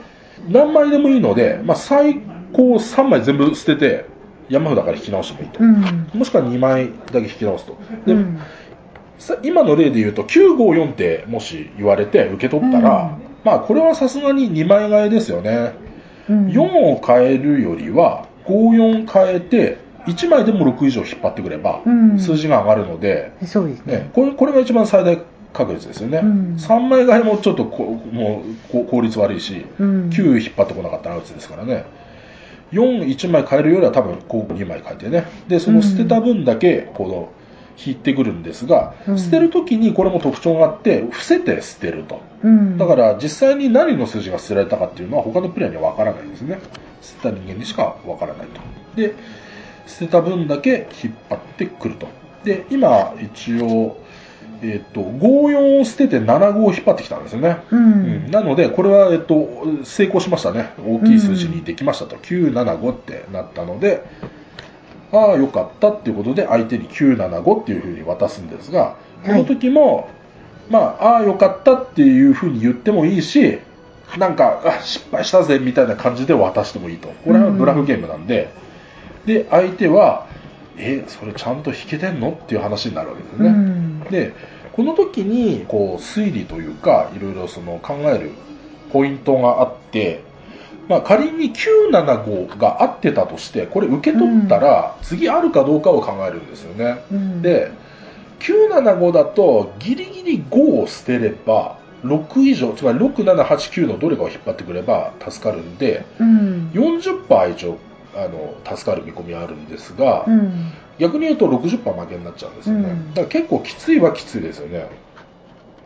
何枚でもいいので、まあ、最高3枚全部捨てて山札から引き直してもいいと、うん。もしくは2枚だけ引き直すとで、今の例で言うと954ってもし言われて受け取ったら、まあこれはさすがに2枚替えですよね、うん4を変えるよりは54変えて1枚でも6以上引っ張ってくればうん。数字が上がるので、そうですね。ね、。これこれが一番最大確率ですよね、うん。3枚替えもちょっとこもうこ効率悪いし、うん。9引っ張ってこなかったらアウトですからね。41枚変えるよりは多分こう2枚変えてね。でその捨てた分だけこの引いてくるんですが、うん捨てるときにこれも特徴があって、伏せて捨てると。うん。だから実際に何の数字が捨てられたかっていうのは他のプレイヤーには分からないんですね。捨てた人間にしか分からないと。で、捨てた分だけ引っ張ってくると。で、今一応、えっ、と、54を捨てて75を引っ張ってきたんですよね。ううんん。なので、これは、えっと、成功しましたね。大きい数字にできましたと。975ってなったので、ああ、よかったっていうことで、相手に975っていうふうに渡すんですが、この時も、まあ、ああ、よかったっていうふうに言ってもいいし、なんか、あ失敗したぜみたいな感じで渡してもいいと。これはブラフゲームなんで、で、相手は、え、それちゃんと弾けてんのっていう話になるわけですうね。ん。でこの時にこう推理というかいろいろその考えるポイントがあって、まあ、仮に975が合ってたとしてこれ受け取ったら次あるかどうかを考えるんですよね、うん、で975だとギリギリ5を捨てれば6以上つまり6789のどれかを引っ張ってくれば助かるんでうん。40%以上あの助かる見込みはあるんですが、うん。逆に言うと60%負けになっちゃうんですよね、うん。だから結構きついはきついですよね。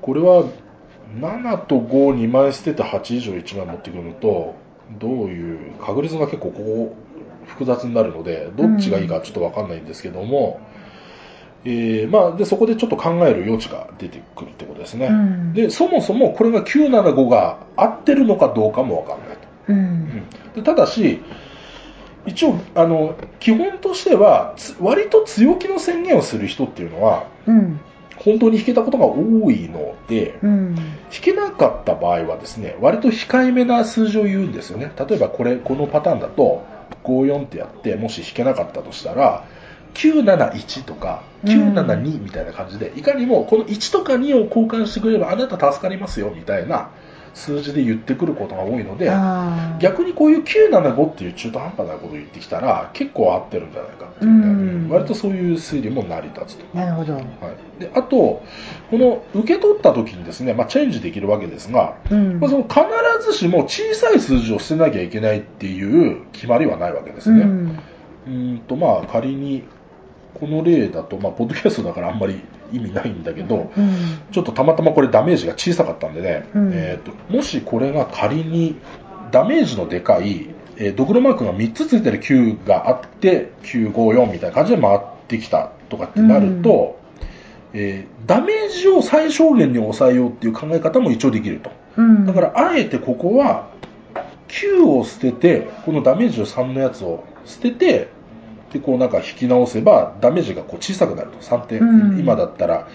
これは7と52枚捨てて8以上1枚持ってくるのとどういう確率が結構ここ複雑になるのでどっちがいいかちょっと分かんないんですけども、えーまあ、でそこでちょっと考える余地が出てくるってことですね、うん。でそもそもこれが975が合ってるのかどうかも分かんないとうん。でただし、一応あの、基本としては、つ割と強気の宣言をする人っていうのは、うん。本当に弾けたことが多いので、うん。弾けなかった場合はですね、割と控えめな数字を言うんですよね。例えばこれ、このパターンだと、54ってやって、もし弾けなかったとしたら、971とか972みたいな感じで、いかにもこの1とか2を交換してくれればあなた助かりますよみたいな数字で言ってくることが多いので。逆にこういう975っていう中途半端なことを言ってきたら結構合ってるんじゃないかっていうね、うん割とそういう推理も成り立つと、なるほど。はい、であとこの受け取った時にですね、まあ、チェンジできるわけですが、うん。まあ、その必ずしも小さい数字を捨てなきゃいけないっていう決まりはないわけですね、うん。うーんとまあ仮にこの例だと、まあ、ポッドキャストだからあんまり意味ないんだけど、うん。ちょっとたまたまこれダメージが小さかったんでね、うんえー、ともしこれが仮にダメージのでかい、えードクロマークが3つついてる9があって954みたいな感じで回ってきたとかってなると、えーダメージを最小限に抑えようっていう考え方も一応できるとうん。だからあえてここは9を捨ててこのダメージを3のやつを捨ててでこうなんか引き直せばダメージがこう小さくなると。3点、うん。今だったら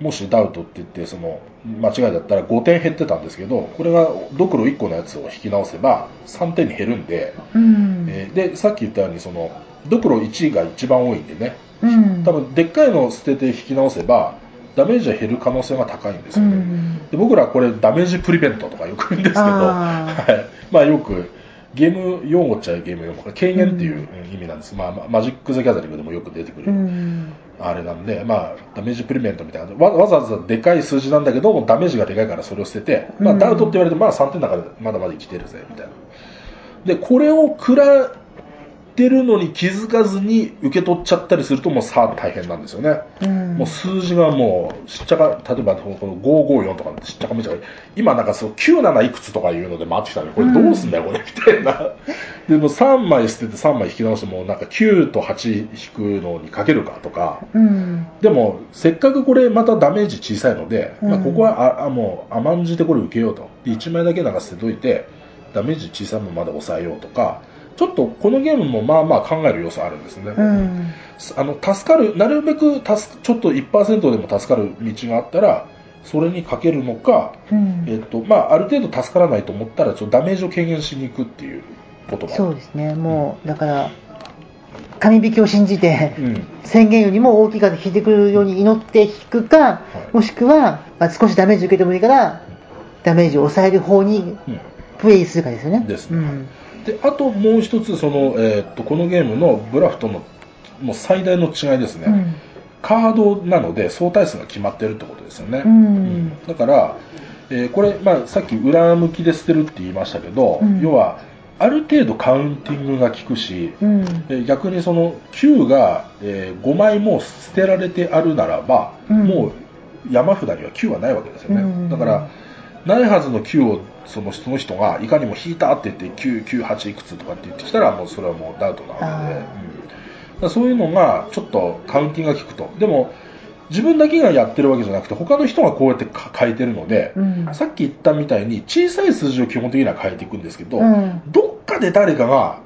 もしダウトって言ってその間違いだったら5点減ってたんですけどこれがドクロ1個のやつを引き直せば3点に減るんで、うん。えーでさっき言ったようにそのドクロ1が一番多いんでね。うん。多分でっかいのを捨てて引き直せばダメージが減る可能性が高いんですうよね、ん。で僕らこれダメージプリベントとかよく言うんですけど、あはい、まあよくゲーム用語っちゃゲーム用語。軽減っていううん。意味なんです、まあ、まマジック・ザ・ギャザリングでもよく出てくる、うん。あれなんで、まあ、ダメージプリベントみたいな。わわざわざでかい数字なんだけどもダメージがでかいからそれを捨てて、まあ、うんダウトって言われてまあ3点の中でまだまだ生きてるぜみたいな。でこれを食らってるのに気づかずに受け取っちゃったりするともうさあ大変なんですよね、うん。もう数字がもうしっちゃか例えばこの554とかしっちゃかめちゃか今なんかそう97いくつとかいうので回ってきたのにこれどうすんだよこれみたいな。<laughs> でも3枚捨てて3枚引き直してもなんか9と8引くのにかけるかとか。うん。でもせっかくこれまたダメージ小さいので、まあ、うんここはああもう甘んじてこれ受けようと。で1枚だけなんか捨てといてダメージ小さいままで抑えようとかちょっとこのゲームもまあまあ考える要素あるんですね、うん。あの助かるなるべく助ちょっと1%でも助かる道があったらそれにかけるのか、うん。えっとまあ、ある程度助からないと思ったらちょっとダメージを軽減しに行くっていうことそうですね。もう、だから、神引きを信じて、うん宣言よりも大きい数引いてくるように祈って引くか、いもしくは、まあ、少しダメージ受けてもいいから、ダメージを抑える方にうんプレイするかですよね。ですねうん。であともう一つその、えーっとこのゲームのブラフとのもう最大の違いですね、うん。カードなので相対数が決まってるってことですよね、うん。だから、えーこれ、まあ、さっき裏向きで捨てるって言いましたけど、うん。要はある程度カウンティングが効くし、うん。で逆にその9が、え5枚も捨てられてあるならば、うん。もう山札には9はないわけですよね、うん。だからないはずの9をそのその人がいかにも引いたって言って998いくつとかって言ってきたらもうそれはもうダウトなわけで、うん。そういうのがちょっとカウンティングが効くと。でも自分だけがやってるわけじゃなくて他の人がこうやってか書いてるので、うん。さっき言ったみたいに小さい数字を基本的には変えていくんですけど、うん。どっかで誰かが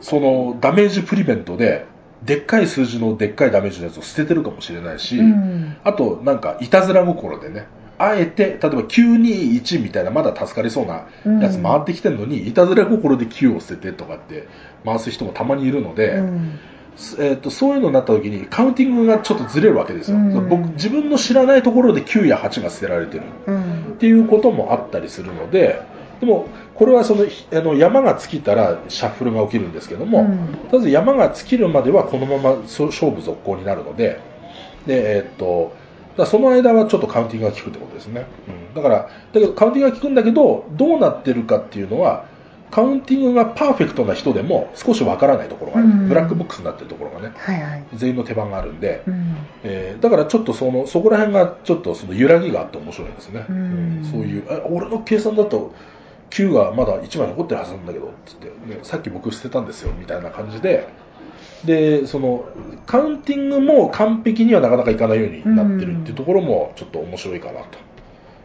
そのダメージプリベントででっかい数字のでっかいダメージのやつを捨ててるかもしれないし、うん。あとなんかいたずら心でねあえて例えば921みたいなまだ助かりそうなやつ回ってきてるのに、いたずら心で9を捨ててとかって回す人もたまにいるので、うん。えー、とそういうのになった時にカウンティングがちょっとずれるわけですよ、うん僕自分の知らないところで9や8が捨てられてるうんっ。ていうこともあったりするのででもこれはそのひあの山が尽きたらシャッフルが起きるんですけども、うんとりあえず山が尽きるまではこのままそ勝負続行になるのでで、えーっとだその間はちょっとカウンティングが効くってことですね、うん、だからだけどカウンティングが効くんだけどどうなってるかっていうのはカウンティングがパーフェクトな人でも少しわからないところがある、うん。ブラックボックスになってるところがね。はいはい。全員の手番があるんで、うん。えーだからちょっとそのそこら辺がちょっとその揺らぎがあって面白いですね、うん。そういうあ俺の計算だと9がまだ1枚残ってるはずなんだけどつって、ね、さっき僕捨てたんですよみたいな感じででそのカウンティングも完璧にはなかなかいかないようになってるっていうところもちょっと面白いかなと。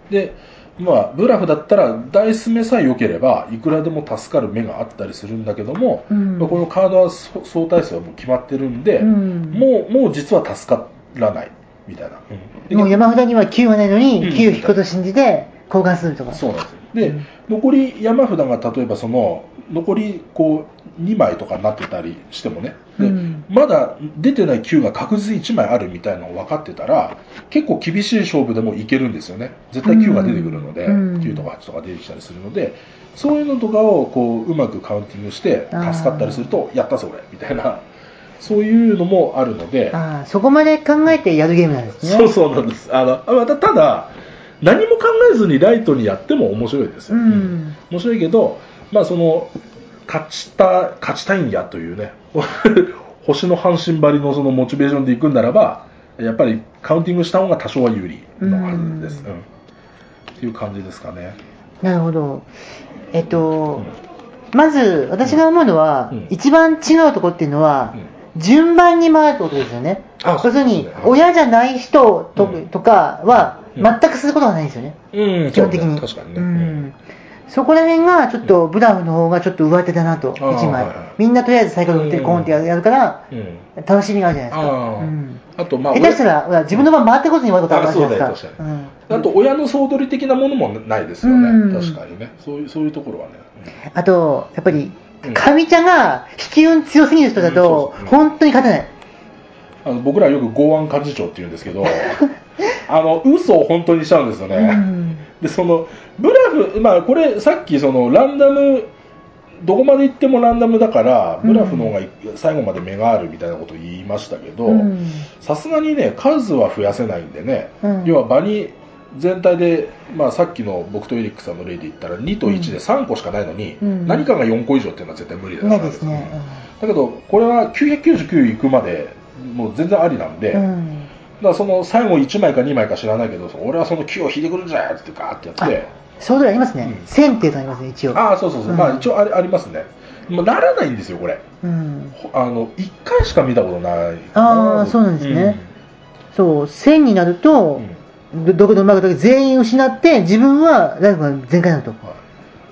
でまあブラフだったらダイス目さえ良ければいくらでも助かる目があったりするんだけども、うん。まあこのカードはそ相対数はもう決まってるんで、うん。もうもう実は助からないみたいな、でもう山札には9がないのに、うん。9引くことを信じて交換するとか。そうなんですよ。で、うん。残り山札が例えばその残りこう2枚とかになってたりしてもね。で、うん。まだ出てない9が確実に1枚あるみたいなのが分かってたら結構厳しい勝負でもいけるんですよね。絶対9が出てくるので、うん。9とか8とか出てきたりするのでそういうのとかをこううまくカウンティングして助かったりするとやったぞ俺みたいなそういうのもあるので。ああ、そこまで考えてやるゲームなんですね。そうそうなんです。あの、た、ただ、何も考えずにライトにやっても面白いですよ。うん面白いけど、まあその、勝ちた、勝ちたいんやというね、<laughs> 星の阪神張りのそのモチベーションでいくんならば、やっぱりカウンティングした方が多少は有利のはずです。ううんん。っていう感じですかね。なるほど。えっと、まず私が思うのは、うん一番違うところっていうのは、うん順番に回るってことですよね。あ要するに親じゃない人と,、うんとかは、うん全くすることがないんですよね。うん、基本的に。確かにね。うん。そこら辺がちょっとブラフの方がちょっと上手だなと、一枚。みんなとりあえずサイコロ振ってコーンってやるから、うん。楽しみがあるじゃないですか。あーうんあと、まあ、下手したら、自分の番回ってことに悪いことあるじゃないですか。あと、親の総取り的なものもないですよね。うん確かにね。そういう、そういうところはね。あと、やっぱりうん、神ちゃんが引き運強すぎる人だと本当に勝てない。あの僕らよく剛腕幹事長って言うんですけど、<laughs> <laughs> あの、嘘を本当にしちゃうんですよね。うん。で、その、ブラフ、まあ、これ、さっき、その、ランダム、どこまで行ってもランダムだから、ブラフの方が最後まで目があるみたいなことを言いましたけどうん、さすがにね、数は増やせないんでね、うん。要は場に全体で、まあ、さっきの僕とエリックさんの例で言ったら、2と1で3個しかないのに、うん。何かが4個以上っていうのは絶対無理だないですね。だけど、これは999いくまで、もう全然ありなんで、うんらその最後1枚か2枚か知らないけど、俺はその9を引いてくるんじゃってガーってやって、そういうのありますねうん。1000っていうのありますね、一応。ああ、そうそうそう、うんまあ一応ありありますね。まあ、ならないんですよ、これ。うん。ほあの、1回しか見たことない。あーそうなんですねそう、1000になると、どどこでもうまくだけ全員失って、自分はライフが全開になると。はい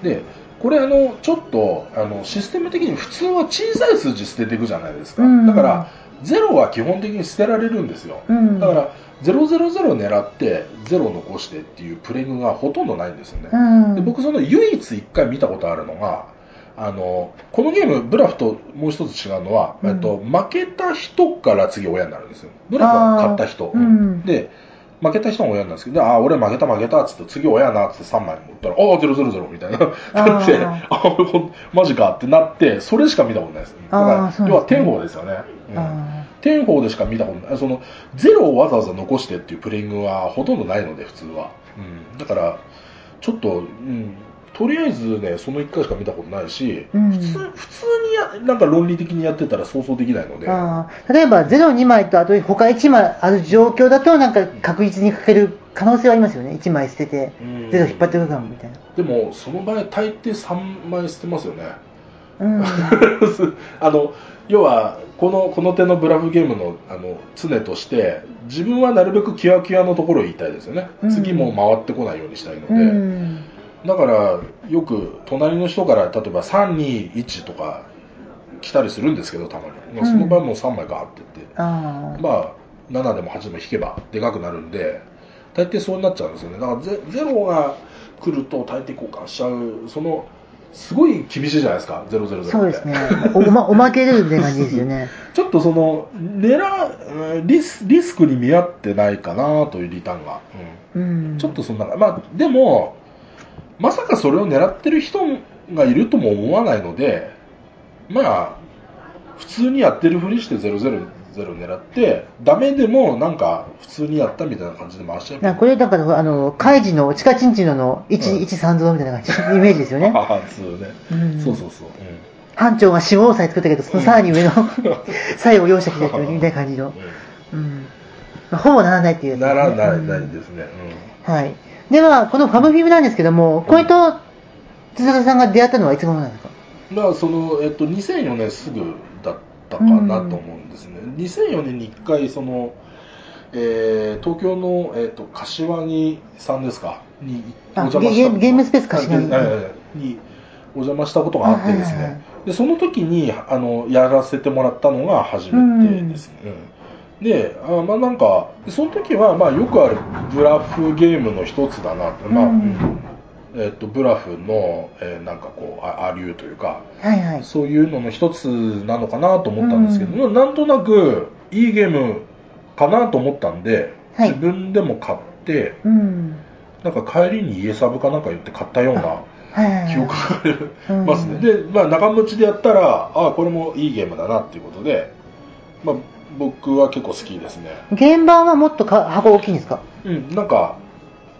で、これあの、ちょっと、あの、システム的に普通は小さい数字捨てていくじゃないですか。うんだから、0は基本的に捨てられるんですよ。うんだから、000狙って、0残してっていうプレグがほとんどないんですよね。うん。で僕その唯一一回見たことあるのがあのこのゲームブラフともう一つ違うのは、うんえっと、負けた人から次親になるんですよブラフは勝った人、うんで負けた人が親なんですけど、ああ、俺負けた負けたっつって、次親やなっつって3枚持ったら、ああ、ゼロゼロゼロみたいな。だって、ああマジかってなって、それしか見たことないです。だから、あーそう要は天宝ですよね。うんあ天宝でしか見たことない。その、ゼロをわざわざ残してっていうプレイングはほとんどないので、普通は。うん。だから、ちょっと、うん、とりあえずねその1回しか見たことないし、うん。普通普通にやなんか論理的にやってたら想像できないので。例えば02枚とあと他1枚ある状況だとなんか確実にかける可能性はありますよね。1枚捨ててうん。0引っ張ってくるかもみたいな。でもその場合大抵3枚捨てますよね。うん。<laughs> あの要はこのこの手のブラフゲームのあの常として自分はなるべくキワキワのところを言いたいですよね、うん。次も回ってこないようにしたいので、うんだからよく隣の人から例えば321とか来たりするんですけどたまに、まあ、その場合もう3枚ガーって言って、あー。まあ7でも8でも引けばでかくなるんで大抵そうなっちゃうんですよね。だからゼゼロが来ると大抵交換しちゃう。そのすごい厳しいじゃないですか。000って。そうですね。お <laughs> まおまけ感じですよね。<laughs> ちょっとその狙うリスリスクに見合ってないかなというリターンが、ううん。んちょっとそんなまあでもまさかそれを狙ってる人がいるとも思わないのでまあ普通にやってるふりして000狙ってダメでもなんか普通にやったみたいな感じで回しちゃえば。なんかこれだからあのカイジの地下チンチンののうん。1130みたいな感じイメージですよね。<laughs> ああそうね、うん。そうそうそう、班長が4号歳作ったけどそのさらに上の <laughs> 最後容赦来たみたいな感じの。<laughs> う、ん。ほぼならないっていううん、やつならない、ですねうん。ないですね、はい。では、このファブフィブなんですけども、これと、津田さんが出会ったのはいつ頃なんですか？うん、だからその、えっと、2004年すぐだったかなと思うんですね、2004年に1回その、えー東京の、えっと、柏木さんですか？におあ邪魔したゲゲームスペース柏木にお邪魔したことがあってですね、でその時にあのやらせてもらったのが初めてですね、うんであまあなんかその時はまあよくあるブラフゲームの一つだなって、まあうんえっとブラフの、えーなんかこうあアリューというかはいはい。そういうのの一つなのかなと思ったんですけど、なんとなくいいゲームかなと思ったんで、はい自分でも買ってうん。なんか帰りに家サブかなんか言って買ったような。記憶がありますね、うんで、まあ、長持ちでやったらあこれもいいゲームだなっていうことで、まあ、僕は結構好きですね。現場はもっとか箱大きいんですか？うんなんか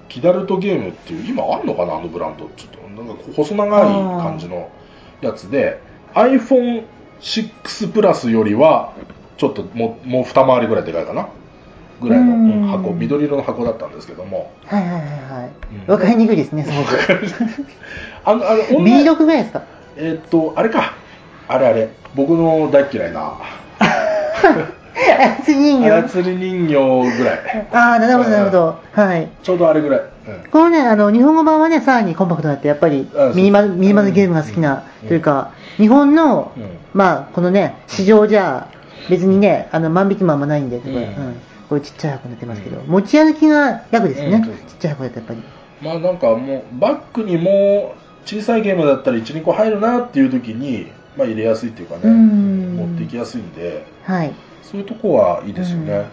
キダルトゲームっていう今あんのかなあのブランドちょっと。なんか細長い感じのやつで iPhone6 プラスよりはちょっともうもう二回りぐらいでかいかな？ぐらいの箱緑色の箱だったんですけども。はいはいはいはい。うん。わかりにくいですね、すごく。あのあのオンライン B6 ぐらいですかえーっとあれか。あれあれ。僕の大嫌いな <laughs> 操り人形。操り人形ぐらい。ああ、なるほど、なるほど。はい。ちょうどあれぐらい、うん。このね、あの、日本語版はね、さらにコンパクトになって、やっぱりミニマル、ミニマルゲームが好きな、うん。というか、日本の、うん。まあ、このね、市場じゃ、別にね、あの、万引きもあんまないんで、これ、うん。うん。これちっちゃい箱になってますけど、うん持ち歩きが楽ですね、ちっちゃい箱だとやっぱり。まあなんかもうバッグにも小さいゲームだったら12個入るなっていう時に、まあ、入れやすいっていうかね、うん持っていきやすいんではい。そういうとこはいいですよね、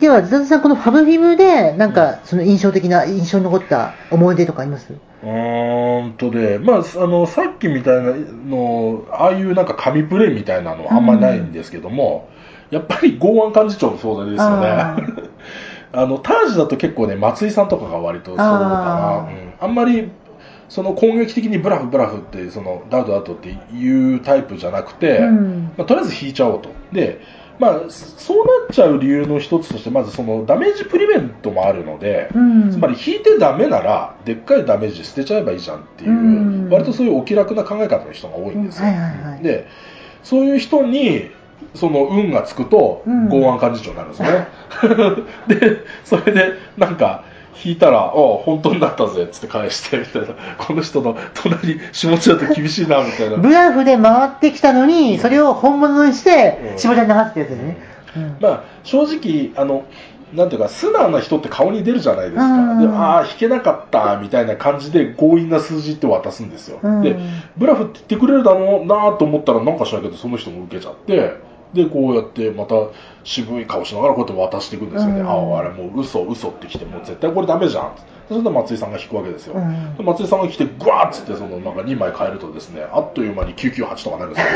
では、ズタズさん、このファブフィブで、なんか、その印象的な、印象に残った思い出とかあります？うーんとで、まあ、あのさっきみたいなのああいうなんか紙プレイみたいなのはあんまりないんですけども、やっぱり剛腕幹事長の存在ですよね。あ <laughs> あのタージだと結構ね松井さんとかが割とそうかな。あー。うん、あんまりその攻撃的にブラフブラフってそのダウトダウトっていうタイプじゃなくて、うん。まあ、とりあえず引いちゃおうと。で、まあ、そうなっちゃう理由の一つとしてまずそのダメージプリベントもあるので、うん。つまり引いてダメならでっかいダメージ捨てちゃえばいいじゃんっていう、うん。割とそういうお気楽な考え方の人が多いんですよ、でそういう人にその運がつくとうん。剛腕幹事長になるんですよね、<laughs> でそれでなんか引いたら「ああ本当になったぜ」っつって返してみたいな。この人の隣下ちだと厳しいなみたいな。ブラフで回ってきたのに、それを本物にしてう、ん。絞り流すってやつですね。うん。まあ、正直あの、なんていうか、素直な人って顔に出るじゃないですか、うん。でああ、弾けなかったみたいな感じで強引な数字って渡すんですよ、うん。でブラフって言ってくれるだろうなと思ったら、なんかしないけど、その人も受けちゃって、でこうやってまた渋い顔しながらこうやって渡していくんですよね、うん。ああ、あれもう嘘嘘ってきて、もう絶対これダメじゃん。それで松井さんが引くわけですよ、うん。で松井さんが来て、ぐわーっつってそのなんか2枚変えると、ですねあっという間に998とかなるんです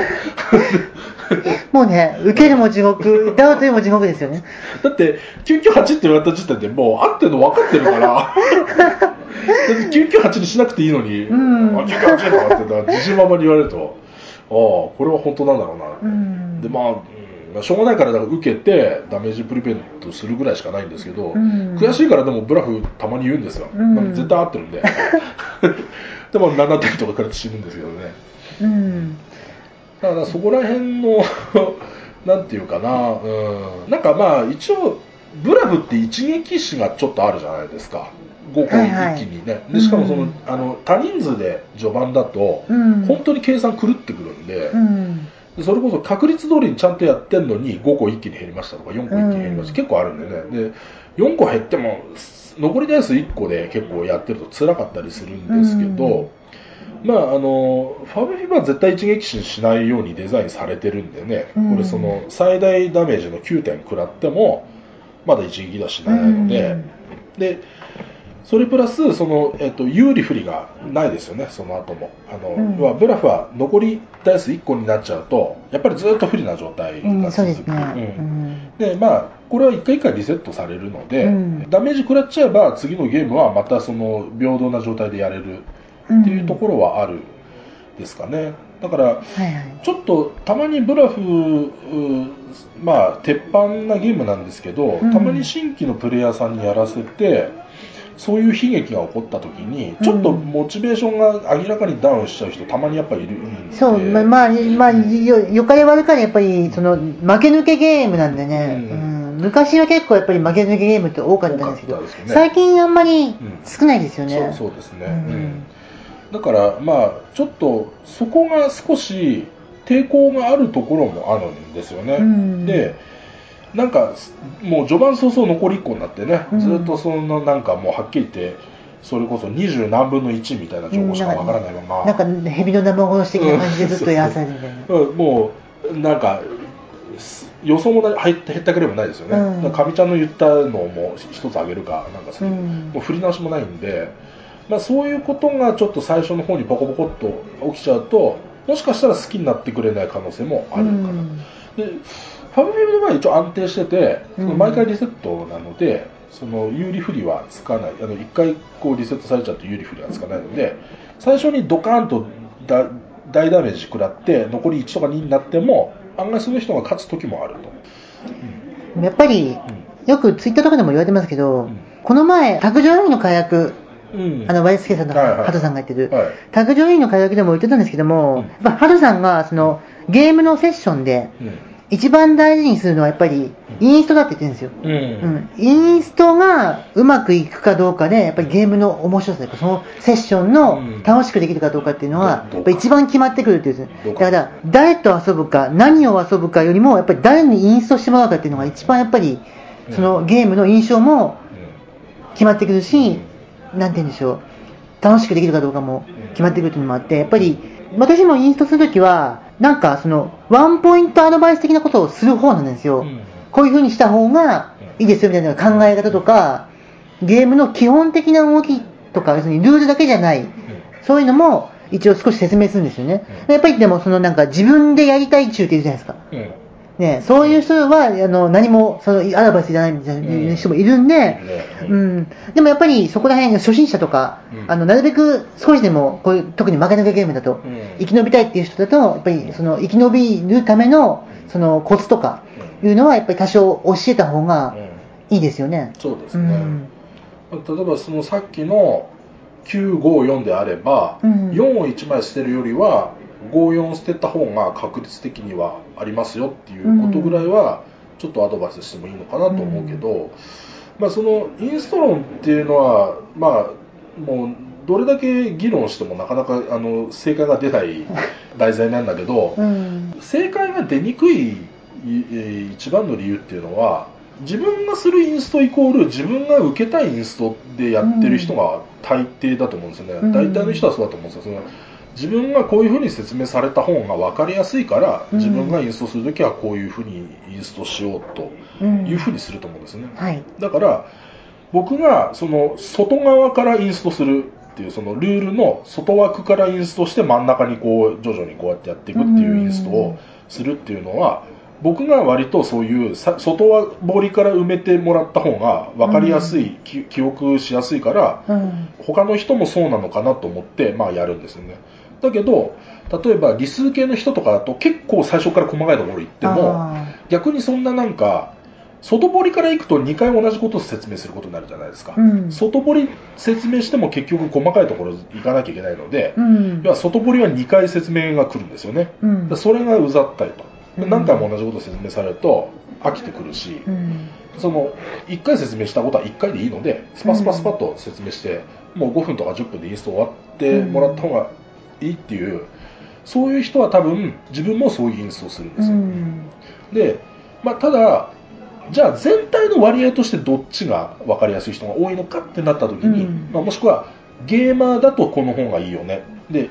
よ。<laughs> もうね、受けるも地獄、ダウトも地獄ですよね。だって、998って言われた時点でもう合ってるの分かってるから、<laughs> 998にしなくていいのに、うん。あ998とかって自信満々に言われると、ああ、これは本当なんだろうな。うんで、まあ、しょうがないからだから受けてダメージプリペイントするぐらいしかないんですけど、うん悔しいからでもブラフたまに言うんですよ。うん絶対合ってるんで。<laughs> でも7点とかから死ぬんですけどね。うん。だからそこら辺の <laughs> なんていうかな、うん、なんかまあ一応ブラフって一撃死がちょっとあるじゃないですか5個はいはい一気にね、でしかもその,、うんあの多人数で序盤だと、うん。本当に計算狂ってくるんで,、うん。でそれこそ確率通りにちゃんとやってんのに5個一気に減りましたとか4個一気に減りました、うん。結構あるんでね。で4個減っても残り台数1個で結構やってると辛かったりするんですけど、まああのファブフィバは絶対一撃死しないようにデザインされてるんでね、うんこれその最大ダメージの9点食らってもまだ一撃ではしないので、でそれプラスその、えっと有利不利がないですよね、その後もあの、うん要はブラフは残りダイス1個になっちゃうとやっぱりずっと不利な状態うん、が続く、ですね。ううんん。でまあ、これは1回1回リセットされるので、うんダメージ食らっちゃえば次のゲームはまたその平等な状態でやれるっていうところはあるですかね。だから。ちょっとたまにブラフ、うまあ、鉄板なゲームなんですけど、うんたまに新規のプレイヤーさんにやらせて、そういう悲劇が起こった時に、ちょっとモチベーションが明らかにダウンしちゃう人、たまにやっぱりいるんで。そう、ままあ、まあ、よ、よかれ悪かれやっぱり、その、負け抜けゲームなんでね、ううん。ん、昔は結構やっぱり負け抜けゲームって多かったんですけど、ね。最近あんまりん。少ないですよね。そうそうですね、うん。うん。だから、まあ、ちょっとそこが少し抵抗があるところもあるんですよね。うん。でなんかもう序盤早々残り1個になってね、うん。ずっとそのなんかもうはっきり言ってそれこそ20何分の1みたいな情報しかわからないまま、なんか、蛇の生殺し的な感じでずっとやらされるみたいな。うん。もうなんかす予想もない入ってへったくれもないですよね、からかみちゃんの言ったのも一つあげるかなんかする、うん。もう振り直しもないんで、まあ、そういうことがちょっと最初の方にポコポコっと起きちゃうともしかしたら好きになってくれない可能性もあるかな、うん。でファブフィブの場合は一応安定してて、毎回リセットなのでその有利不利はつかない。あの1回こうリセットされちゃうと有利不利はつかないので最初にドカーンとだ大ダメージ食らって残り1とか2になっても案外その人が勝つ時もあると、やっぱり、よくツイッターとかでも言われてますけど、ん。この前、卓上委員の火薬、うん。あの、ワイスケさんとはいはい。ハトさんが言ってる、はい。卓上委員の火薬でも言ってたんですけども、うん。やっぱハトさんが、その、ゲームのセッションで、うん一番大事にするのはやっぱり、インストだって言ってるんですよ。うん。うん、インストがうまくいくかどうかで、やっぱりゲームの面白さ、やっぱそのセッションのうん。楽しくできるかどうかっていうのは、どやっぱ一番決まってくるっていうんですだから、誰と遊ぶか、何を遊ぶかよりも、やっぱり誰にインストしてもらうかっていうのが一番やっぱり、そのゲームの印象も決まってくるし、なんて言うんでしょう、楽しくできるかどうかも決まってくるっていうのもあって、やっぱり、私もインストするときは、なんかその、ワンポイントアドバイス的なことをする方なんですよ。うんこういう風にした方がいいですよみたいな考え方とか、ゲームの基本的な動きとか、要するにルールだけじゃない、そういうのも一応少し説明するんですよね。うんやっぱりでもそのなんか自分でやりたい中っているじゃないですか？ね、そういう人はあの何もそのアドバイスじゃないみたいな人もいるんで、ううん。ん、でもやっぱりそこら辺、初心者とか、うん。あのなるべく少しでもこういう特に負け抜けゲームだと、うん。生き延びたいっていう人だと、やっぱりその生き延びるためのそのコツとかいうのは、やっぱり多少教えた方がうん。いいですよね。そうですね、うん。例えばそのさっきの954であれば、うん。4を1枚捨てるよりは54捨てた方が確率的にはありますよっていうことぐらいはちょっとアドバイスしてもいいのかなと思うけど、まあ、そのインスト論っていうのは、まあ、もうどれだけ議論してもなかなかあの正解が出ない題材なんだけど、<laughs> うん。正解が出にくい一番の理由っていうのは自分がするインストイコール自分が受けたいインストでやってる人が大抵だと思うんですよね、うん。大体の人はそうだと思うんですよ。その自分がこういうふうに説明された方が分かりやすいから、うん。自分がインストするときはこういうふうにインストしようとうん。いうふうにすると思うんですね、はい。だから僕がその外側からインストするっていうそのルールの外枠からインストして真ん中にこう徐々にこうやってやっていくっていうインストをするっていうのは僕が割とそういうさ外堀から埋めてもらった方が分かりやすい、き記憶しやすいからうん。他の人もそうなのかなと思って、まあ、やるんですよねだけど例えば理数系の人とかだと結構最初から細かいところ行ってもあ逆にそんななんか外堀から行くと2回同じことを説明することになるじゃないですか、ーうん。外堀説明しても結局細かいところ行かなきゃいけないので、うん要。は外堀は2回説明が来るんですよね、うんでそれがうざったりと、うん何回も同じことを説明されると飽きてくるし、うん。その1回説明したことは1回でいいのでスパスパスパッと説明して、もう5分とか10分でインスト終わってもらった方がいいっていう、そういう人は多分自分もそういうインストをするんでうすよ、ん。で、まあ、ただじゃあ全体の割合としてどっちが分かりやすい人が多いのかってなった時に、うんまあ、もしくはゲーマーだとこの方がいいよねで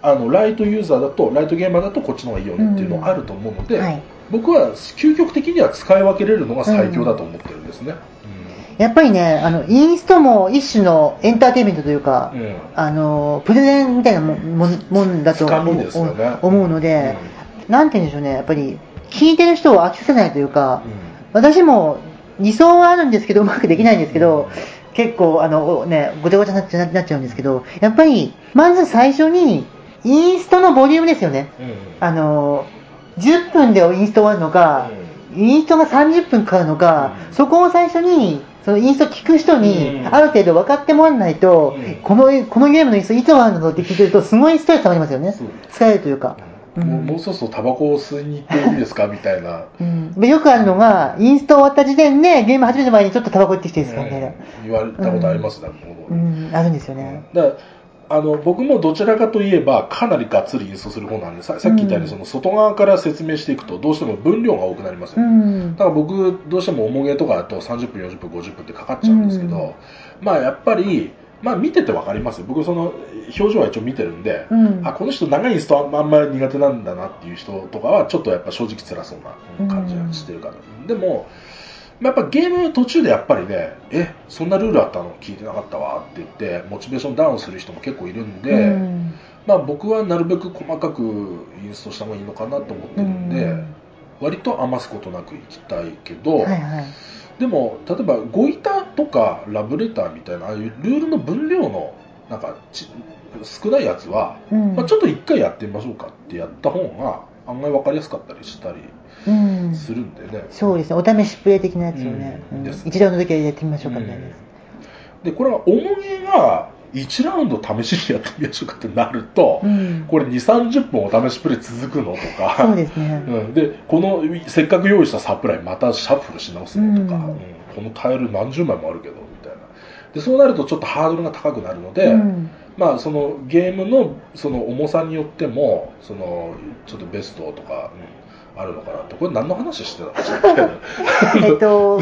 あのライトユーザーだとライトゲーマーだとこっちの方がいいよねっていうのがあると思うので、はい。僕は究極的には使い分けれるのが最強だと思ってるんですね。やっぱりね、あの、インストも一種のエンターテインメントというか、うん。うんあの、プレゼンみたいなもんもんもんだとつかみですよね。思うので、なんて言うんでしょうね、やっぱり、聞いてる人を飽きさせないというか、私も理想はあるんですけど、うまくできないんですけど、結構、あの、ね、ごちゃごちゃになっちゃうんですけど、やっぱり、まず最初に、インストのボリュームですよね。うん。うんあの、10分でインスト終わるのか、インストが30分かかるのか、うん。そこを最初に、そのインスト聞く人に、うん。ある程度分かってもらわないと、うん。この、このゲームのインストいつ終わるのって聞いてると、すごいストレス溜まりますよね。疲れるというか。もうもうそろそろタバコを吸いに行っていいですか？みたいな、うん。でよくあるのが、インスト終わった時点でゲーム始める前にちょっとタバコ行ってきていいですかみたいな。うん。言われたことありますね、僕もう。ん、あるんですよね。だからあの僕もどちらかといえばかなりがっつりインストする方なんでささっき言ったようにその外側から説明していくとどうしても分量が多くなりますうよ、ん。だ。から僕どうしても重げとかだと30分40分50分ってかかっちゃうんですけど、うん。まあやっぱりまあ見ててわかりますよ。僕その表情は一応見てるんで、うん。あこの人長いインストあんまり苦手なんだなっていう人とかはちょっとやっぱ正直辛そうな感じがしてるから、でもまあやっぱゲーム途中でやっぱりねえそんなルールあったの聞いてなかったわって言ってモチベーションダウンする人も結構いるんで、うん。まあ僕はなるべく細かくインストした方がいいのかなと思ってるんで、うん。割と余すことなくいきたいけど、はいはい。でも例えばゴイタとかラブレターみたいなああいうルールの分量のなんかち少ないやつは、うん。まあ、ちょっと一回やってみましょうかってやった方が案外分かりやすかったりしたりうん。するんでね、そうですね、お試しプレイ的なやつをね、うん。うん。です。一ラウンドだけやってみましょうかみたいなやでこれは重げが1ラウンド試しにやってみましょうかってなると、つ。うん。これ2 3 0分お試しプレイ続くのとか。そうですね。うん、でこのせっかく用意したサプライまたシャッフルし直すのとか、うん。うん。このタイル何十枚もあるけどみたいな。でそうなるとちょっとハードルが高くなるので、うんまあ、そのゲームのその重さによってもそのちょっとベストとか、うん。あるのかなって。これ何の話してたんでしたっけえっと、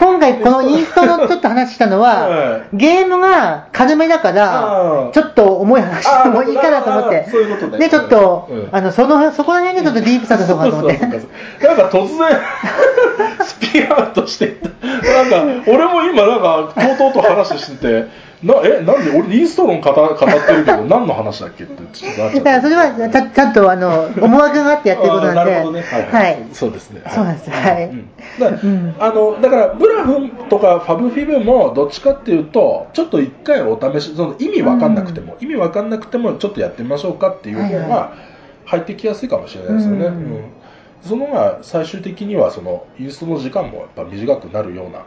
今回このインストのちょっと話したのは、<laughs> はゲームが軽めだからちょっと重い話してもいいかなと思って。そういうことね。で、ちょっと、うん。あの、その、そこら辺でちょっとディープさ出そうかなと思って。そうそうそう。なんか突然 <laughs> スピーアウトしていった。なんか俺も今なんかとうとうと話しててなえなんで俺インスト論語語ってるけど <laughs> 何の話だっけってちょっとなっだからそれはちゃちゃんとあの <laughs> 思惑があってやってることあーなるほどね。はい、はい。そうですね、そうなんですはいうん。だからうん。あのだからブラフとかファブフィブもどっちかっていうとちょっと一回お試しその意味わかんなくても、意味わかんなくてもちょっとやってみましょうかっていう方はいはが入ってきやすいかもしれないですよね、うんうんその方が最終的にはそのインストの時間もやっぱ短くなるような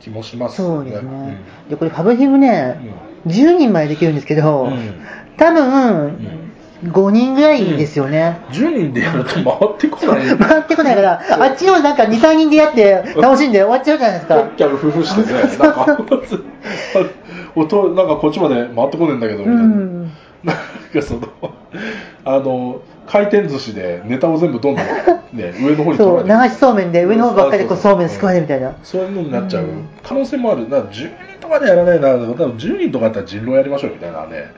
気もしますね。うですね、でこれファブヒブね、うん。10人までできるんですけど、うん。多分、5人ぐらいですよね、10人でやると回ってこない。回ってこないから、あっちのなんか2、3人でやって楽しんで終わっちゃうじゃないですか。キャッ。キャウフフしてね、なんか、<laughs> 音、なんかこっちまで回ってこねえんだけど、みたういな。ん、なんかその、あの、回転寿司でネタを全部どんどん、ね、<laughs> 上の方にそう、取られて流しそうめんで上の方ばっかりこうそうめんすくわれるみたいな。そういうのになっちゃううん可能性もある。なんか10人とかでやらないな、多分10人とかだったら人狼やりましょうみたいなね、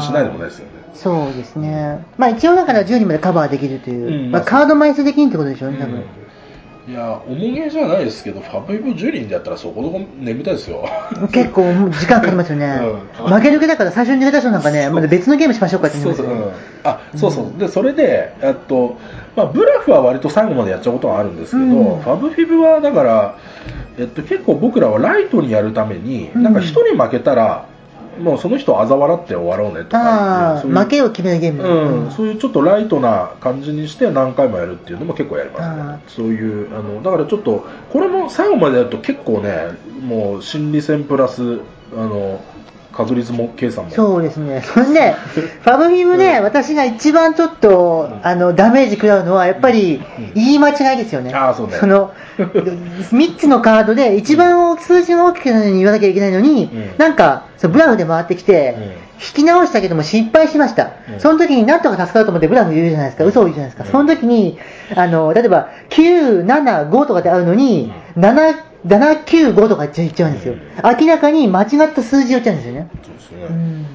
しないでもないですよね。そうですね。まあ一応だから10人までカバーできるという、うんまあカード枚数的にってことでしょうね、多分。うんいいや、重げじゃないですけど、ファブリブ10人でやったらそこそこ眠たいですよ。結構時間かかりますよね。<laughs> うん。負ける気だから最初に出た人なんかね、まだ別のゲームしましょうかって言そうそう、うんあそうそう、でそれで、えっとまあ、ブラフは割と最後までやっちゃうことがあるんですけど、うん。ファブフィブはだから、えっと、結構僕らはライトにやるために、うん。なんか一人負けたら、もうその人を嘲笑って終わろうねとか負けを決めるゲーム。うん、そういうちょっとライトな感じにして何回もやるっていうのも結構やりますあね。そういうあのだからちょっとこれも最後までやると結構ねもう心理戦プラスあの確率も計算も。そうですね。<laughs> それで、<laughs> ファブフィブで私が一番ちょっと、あの、ダメージ食らうのは、やっぱりうん、言い間違いですよね。あーそうね。その、<laughs> 3つのカードで一番数字が大きくなるように言わなきゃいけないのに、うん。なんか、そうブラフで回ってきて、うん。引き直したけども失敗しました。うん。その時になんとか助かると思ってブラフ言うじゃないですか。嘘を言うじゃないですか。うん。その時に、あの、例えば、9、7、5とかであるのに、7、7、9、5とか言っちゃうんですよ。明らかに間違った数字を言っちゃうんですよね。そうですね。うん。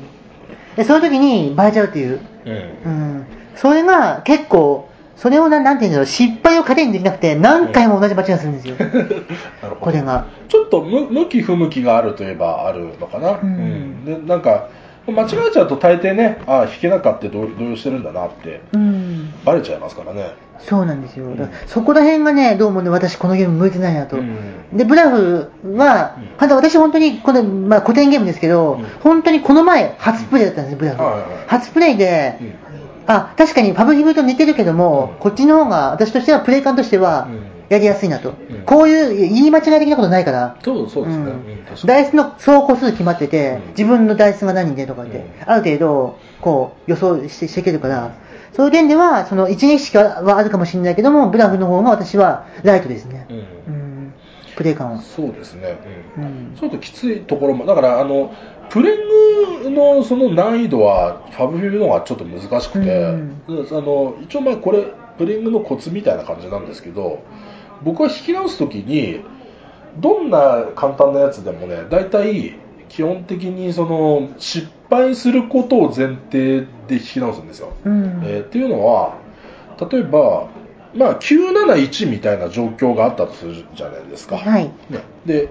で、その時にバレちゃうっていう。うんうん。それが結構、それをななんていうんだろう、失敗を糧にできなくて、何回も同じ間違いをするんですよ。<laughs> これが。ちょっと向向き不向きがあるといえばあるのかな、うんでなんか間違えちゃうと大抵ねああ弾けなかった動動揺してるんだなってうん。バレちゃいますからね。そうなんですよ。だからそこら辺がね、どうもね、私このゲーム向いてないなと。うん。で、ブラフは、うん。私本当に、この、まあ古典ゲームですけど、うん。本当にこの前、初プレイだったんですよ、ブラフ。はいはいはい。初プレイで、うん。あ、確かにファブリブと似てるけども、うん。こっちの方が、私としては、プレイ感としてはうん、やりやすいなと。んこういう言い間違い的なことないから、そうそうですね、ダイスの総個数決まってて、うん自分のダイスが何でとかって、うんある程度、こう、予想してしていけるから、そういう点では、その一撃しかはあるかもしれないけども、ブラフの方が私はライトですね。うんうん、プレイ感は。そうですね、うんうんちょっときついところもだからあのプレングのその難易度はファブフィブの方がちょっと難しくて、うんであの一応まあこれプレングのコツみたいな感じなんですけど僕は弾き直す時にどんな簡単なやつでもね大体基本的にその失敗することを前提で弾き直すんですよ、うん。えーっていうのは例えばまあ971みたいな状況があったとするじゃないですか、はい。ね、で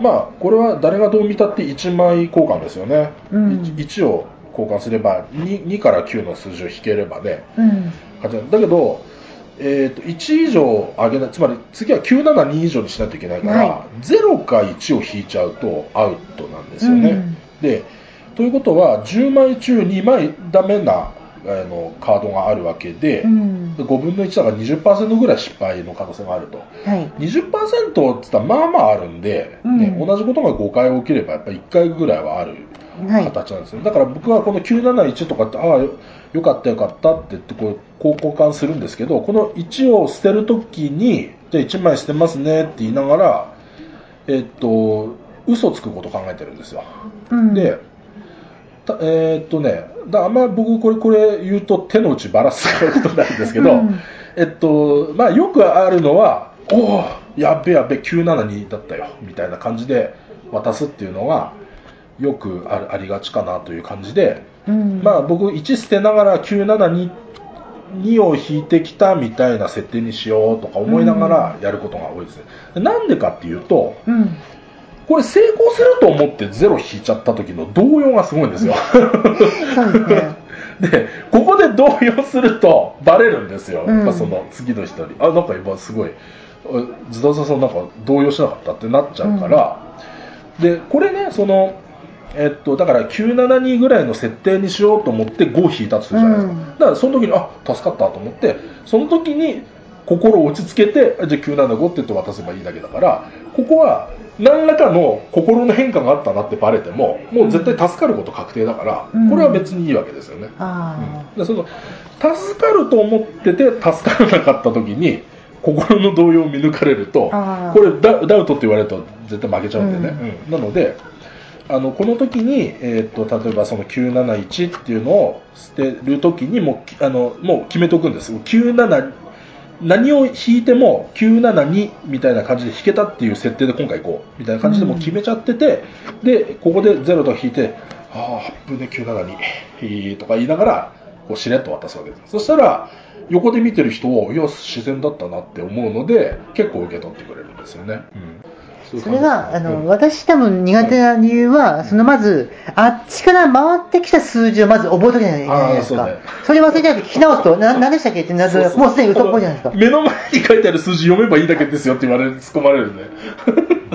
まあこれは誰がどう見たって1枚交換ですよね、うん。1, 1を交換すれば 2, 2から9の数字を引ければね。うん。だけど、えー、と1以上上げないつまり次は972以上にしないといけないから、は0か1を引いちゃうとアウトなんですよね、うんでということは10枚中2枚ダメなあのカードがあるわけで、うん。5分の1だから20%ぐらい失敗の可能性があるとはい。20%って言ったらまあまああるんで、うんね、同じことが5回起きればやっぱり1回ぐらいはあるはい。形なんですよ、だから僕はこの971とかってああよよかったよかったって言ってこうこう交換するんですけどこの1を捨てるときにじゃあ1枚捨てますねって言いながらえっと嘘つくことを考えてるんですよ、うん。でたえーっとねだあんま僕これこれ言うと手の内ばらすことになるんですけど、うんえっとまあ、よくあるのはおおやっべやっべ972だったよみたいな感じで渡すっていうのがよくありがちかなという感じで、うん。まあ、僕1捨てながら972 2を引いてきたみたいな設定にしようとか思いながらやることが多いですね。でなんでかっていうと、うん。これ成功すると思ってゼロ引いちゃった時の動揺がすごいんですよ。で <laughs> ここで動揺するとバレるんですよ。うんその次の人に。あ、なんか今すごい、あズダズダさんなんか動揺しなかったってなっちゃうから、で、これね、その、えっと、だから972ぐらいの設定にしようと思って5引いたとするじゃないですか。うん。だからその時に、あ、助かったと思って、その時に心を落ち着けて、あじゃあ975って言って渡せばいいだけだから、ここは何らかの心の変化があったなってバレても、もう絶対助かること確定だから、うん。これは別にいいわけですよね。あでその助かると思ってて助からなかった時に心の動揺を見抜かれるとこれダダウトって言われると絶対負けちゃうんでね、うん。なのであのこの時に、えー、と例えばその971っていうのを捨てる時にもうあのもう決めとくんです97何を引いても972みたいな感じで引けたっていう設定で今回行こうみたいな感じでもう決めちゃってて、でここで0と引いてああ危ね972とか言いながらこうしれっと渡すわけです。そしたら、横で見てる人を、いや、自然だったなって思うので、結構受け取ってくれるんですよね。うんそれが、あの、うん私多分苦手な理由は、そのまず、あっちから回ってきた数字をまず覚えとけないといけないじゃないですか。それ忘れちゃうと聞き直すと、な、何でしたっけ？ってなると、もうすでに嘘っぽいじゃないですか。<laughs> 目の前に書いてある数字読めばいいだけですよって言われる、突っ込まれるんで。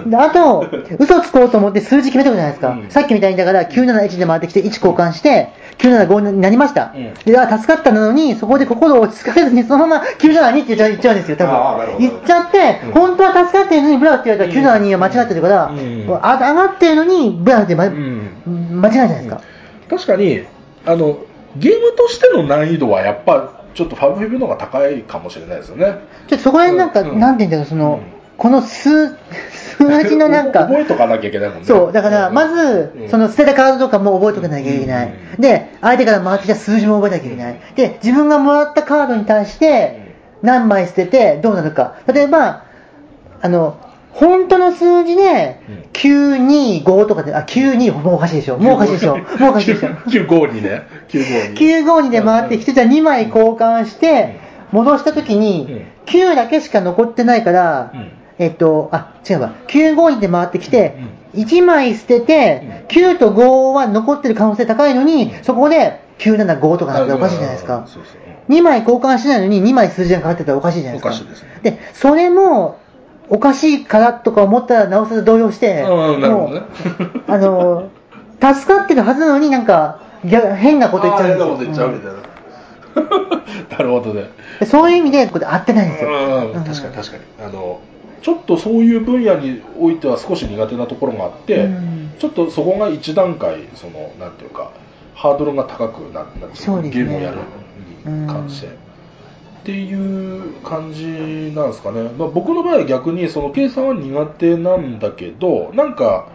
であと、嘘つこうと思って数字決めたじゃないですか。うんさっきみたいにだから971で回ってきて1交換して、975になりました。うんで、あ、助かったのに、そこで心を落ち着かせずに、そのまま972って言っちゃう言っちゃうんですよ、多分。言っちゃって、うん本当は助かってるのにブラフって言われたら972は間違ってるから、うんあ上がってるのにブラって、まうん間違いじゃないですか。確かにあのゲームとしての難易度はやっぱちょっとファブフィブの方が高いかもしれないですよねちょそこら辺なんか、うんなんて言うんだろう、その、この数、数字のなんか、覚えとかなきゃいけないもんねそう、だから、まず、その捨てたカードとかも覚えておかなきゃいけない。うんで、相手から回ってきた数字も覚えなきゃいけない。で、自分がもらったカードに対して、何枚捨ててどうなるか。例えば、あの、本当の数字でうん、925とかで、あ、92、もうおかしいでしょ。もうおかしいでしょ。もうおかしいでしょ。952ね。952 952で回ってきて、じゃあ2枚交換して、戻したときに、9だけしか残ってないから、うん。えっと、あ、違うわ。952で回ってきて、1枚捨てて、9と5は残ってる可能性高いのに、そこで975とかなったらおかしいじゃないですか。そうそう。2枚交換しないのに2枚数字がかかってたらおかしいじゃないですか。おかしいですね。で、それも、おかしいからとか思ったら、なおさら動揺して、ね。もうあの、助かってるはずなのになんか、逆変なこと言っちゃう。変なこと言っちゃうみたいな、<laughs> なるほどね。うんそういう意味で、これ合ってないんですよ。確かに確かに。あのちょっとそういう分野においては少し苦手なところがあって、うん。ちょっとそこが一段階そのなんていうかハードルが高くななっゲームをやるに関して、っていう感じなんですかね、まあ、僕の場合は逆にその計算は苦手なんだけどなんか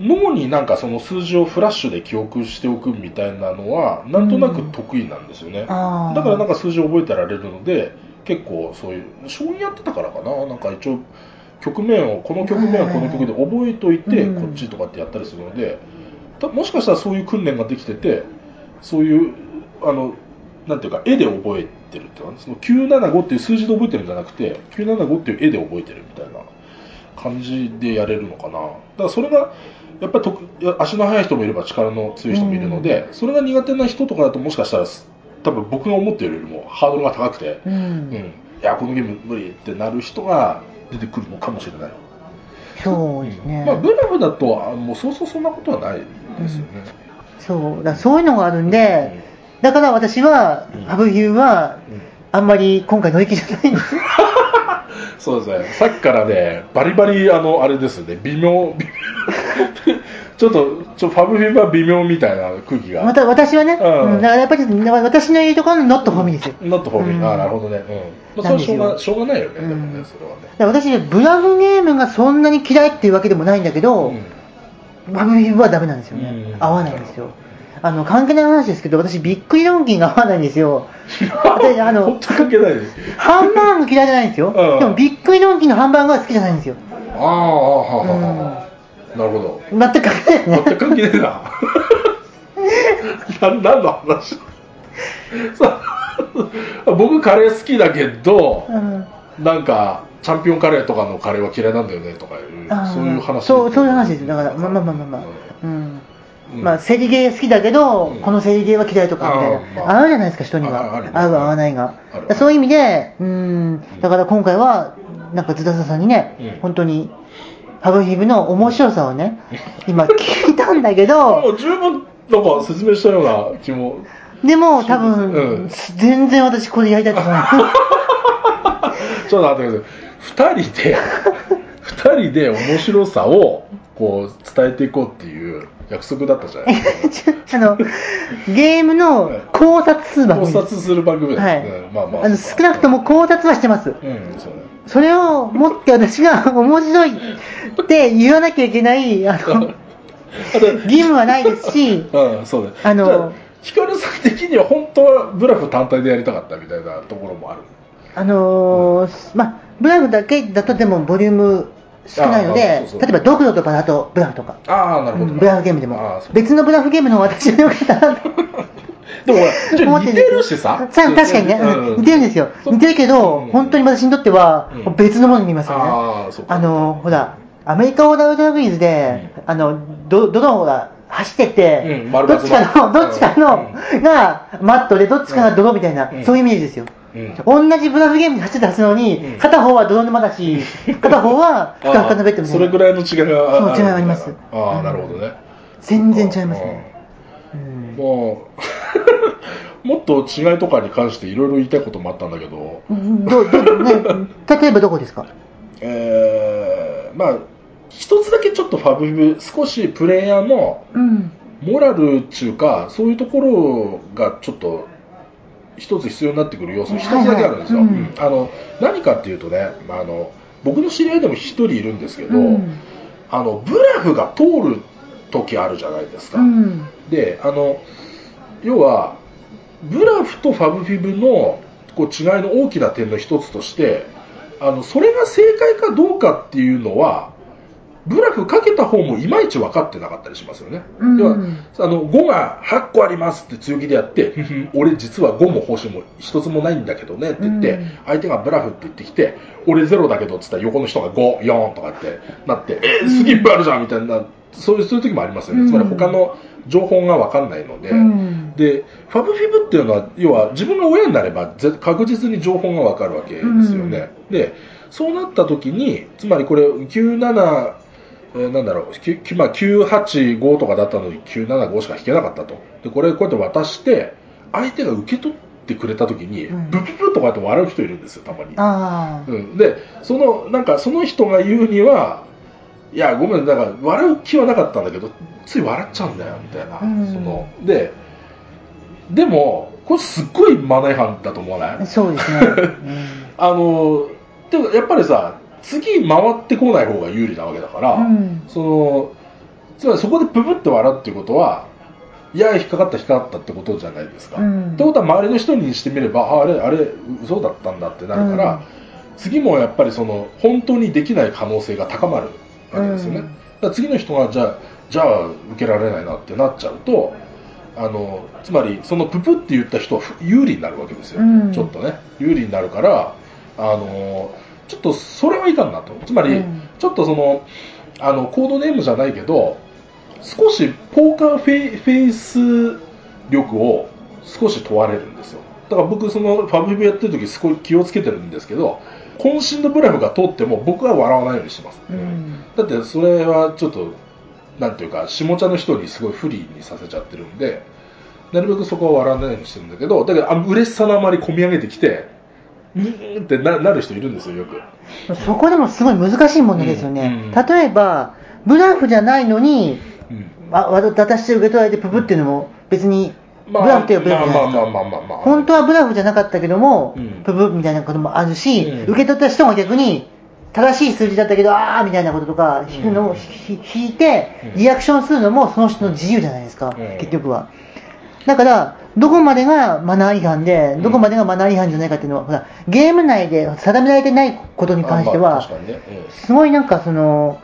脳になんかその数字をフラッシュで記憶しておくみたいなのはなんとなく得意なんですよね、あー。だからなんか数字を覚えてられるので結構そういう将棋やってたからかな。なんか一応局面をこの局面はこの曲で覚えといてうん。こっちとかってやったりするのでたもしかしたらそういう訓練ができててそういうあのなんていうか絵で覚えてるってその975っていう数字で覚えてるんじゃなくて975っていう絵で覚えてるみたいな感じでやれるのかな。だからそれがやっぱり足の速い人もいれば力の強い人もいるので、それが苦手な人とかだともしかしたら多分僕が思っているよりもハードルが高くて、うん。うん、いやこのゲーム無理ってなる人が出てくるのかもしれない、そうですね。まあ、ブラフだとあもうそうそうそんなことはないですよね、そう、だそういうのがあるんで、だから私は、うん。ハブヒューは、うん。あんまり今回乗り気じゃない。んです。そうですね。さっきからねバリバリあのあれですね。微妙微妙 <laughs> ちょっとちょファブフィブは微妙みたいな空気が。また私はね、うん。うん。だからやっぱり私の言うところの not for me です。よ。 not for me、うん。ああなるほどね、うん、それはしょうがしょうがないよね、うん。でもねそれはね。だから私、ブラフゲームがそんなに嫌いっていうわけでもないんだけど、うん。ファブフィブはダメなんですよね。うん。合わないんですよ。あの、関係ない話ですけど、私、ビックリドンキーが合わないんですよ。<laughs> 私あの本当に関係ないですハンバーグ嫌いじゃないんですよ。うん。でも、ビックリドンキーのハンバーグは好きじゃないんですよ。ああはあはなるほど。全く関係ない。ね。全く関係ねえな。<laughs> な何の話？さ僕カレー好きだけどうん。なんかチャンピオンカレーとかのカレーは嫌いなんだよねとかいうそういう話。そうそういう話です。だからまあまあまあまあま。あうん。うんまあセリゲー好きだけど、うん。このセリゲーは嫌いとかみたいな、合うじゃないですか人には。合う合わないが。そういう意味でうん。だから今回はなんかズダサさんにね、うん。本当にハブヒブの面白さをね <laughs> 今聞いたんだけもどう十分なんか説明したような気も。でも多分、うん全然私これやりたいと思う。<laughs> ちょっと待ってください。2人で <laughs> 2人で面白さをこう伝えていこうっていう約束だったじゃない。ですかあのゲームの考察する番考組察する番組です、はい、うんまあまあ。あの少なくとも考察はしてます。うんそうねそれをもって私が面白いって言わなきゃいけないあの <laughs> 義務はないですし <laughs> うんそうねあのヒカルさん的には本当はブラフ単体でやりたかったみたいなところもある？あのーまあブラフだけだとでもボリューム少ないのあで例えばドクロとかだとブラフとか、ああなるほど、うんブラフゲームでも。別のブラフゲームの方が私は良かったなと。でも似てるしさ。さ確かにね、うん。似てるんですよ。似てるけど、うん。本当に私にとってはうん。別のものに見えますよね。あの、ほら、アメリカ横断ウルトラブリーズで、あの、ど、どのほら、走ってって、どっちかの、どっちかの、うがマットで、どっちかが泥みたいな、うん。そういうイメージですよ。うん。同じブラフゲームで走ってたはずなのに、うん。片方は泥沼だし、<laughs> 片方はふかふかのベッドみたいな。それぐらいの違いがそ違いあります。ああ、うん。なるほどね。全然違いますね。うん。もう、<laughs> もっと違いとかに関していろいろ言いたいこともあったんだけど、うんどう、どう、ね、<laughs> 例えばどこですか？えー、まあ、一つだけちょっとファブブ、少しプレイヤーのうん。モラルっていうか、そういうところがちょっと、一つ必要になってくる要素、一つだけあるんですよ。はいはいうんうんあの何かっていうとね、まあ、あの僕の知り合いでも一人いるんですけど、うんあのブラフが通る時あるじゃないですか。うん。であの要はブラフとファブフィブのこう違いの大きな点の一つとしてあのそれが正解かどうかっていうのはブラフかけた方もいまいち分かってなかったりしますよね。うん。要はあの5が8個ありますって強気でやって、俺実は5も報酬も1つもないんだけどねって言って、うん。相手がブラフって言ってきて、俺0だけどって言ったら横の人が5、4とかってなって、えー、スキップあるじゃんみたいな、そういうそういう時もありますよね。うん。つまり他の情報が分かんないので、うん。で、ファブフィブっていうのは、要は自分が親になればぜ確実に情報が分かるわけですよね。で、そうなった時に、つまりこれ97、えーなんだろう、きゅまあ、985とかだったのに975しか引けなかったと。で、これこうやって渡して、相手が受け取ってくれた時に、うんブププとかって笑う人いるんですよ、たまに。ああ。うん、で、その、なんかその人が言うには、いや、ごめん、だから笑う気はなかったんだけど、つい笑っちゃうんだよ、みたいな。うんそので、でも、これすっごいマナー違反だと思わない？そうですね。<laughs> あの、でもやっぱりさ、次回ってこない方が有利なわけだから、うんその、つまりそこでブブって笑うっていうことは、いや、引っかかった、引っかかったってことじゃないですか。うんってことは周りの人にしてみれば、ああれ、あれ、嘘だったんだってなるから、うん次もやっぱりその、本当にできない可能性が高まるわけですよね。うんだ次の人が、じゃあ、じゃあ、受けられないなってなっちゃうと、あの、つまり、そのププって言った人は有利になるわけですよ。うんちょっとね、有利になるから、あの、ちょっとそれはいかんなと。つまり、うんちょっとその、あの、コードネームじゃないけど、少しポーカーフェイス力を少し問われるんですよ。だから僕、そのファブリブやってる時すごい気をつけてるんですけど、渾身のブラフが通っても僕は笑わないようにしてます。うんだってそれはちょっと、なんていうか、下茶の人にすごい不利にさせちゃってるんで、なるべくそこは笑わないようにしてるんだけど、だけどあ嬉しさのあまり込み上げてきて、うーんってななる人いるんですよ、よく。そこでもすごい難しい問題ですよね。うんうん例えば、ブラフじゃないのに、うんあわ渡して受け取られてププっていうのも別に、ブラフっていうブラフじゃないですか。まあまあまあまあまあまあ。本当はブラフじゃなかったけども、うんププみたいなこともあるし、うん受け取った人も逆に、正しい数字だったけど、あーみたいなこととか、引くのを、引いてう、んリアクションするのもその人の自由じゃないですか、うん結局は。だから、どこまでがマナー違反で、どこまでがマナー違反じゃないかっていうのは、ほら、ゲーム内で定められてないことに関しては。すごいなんかその、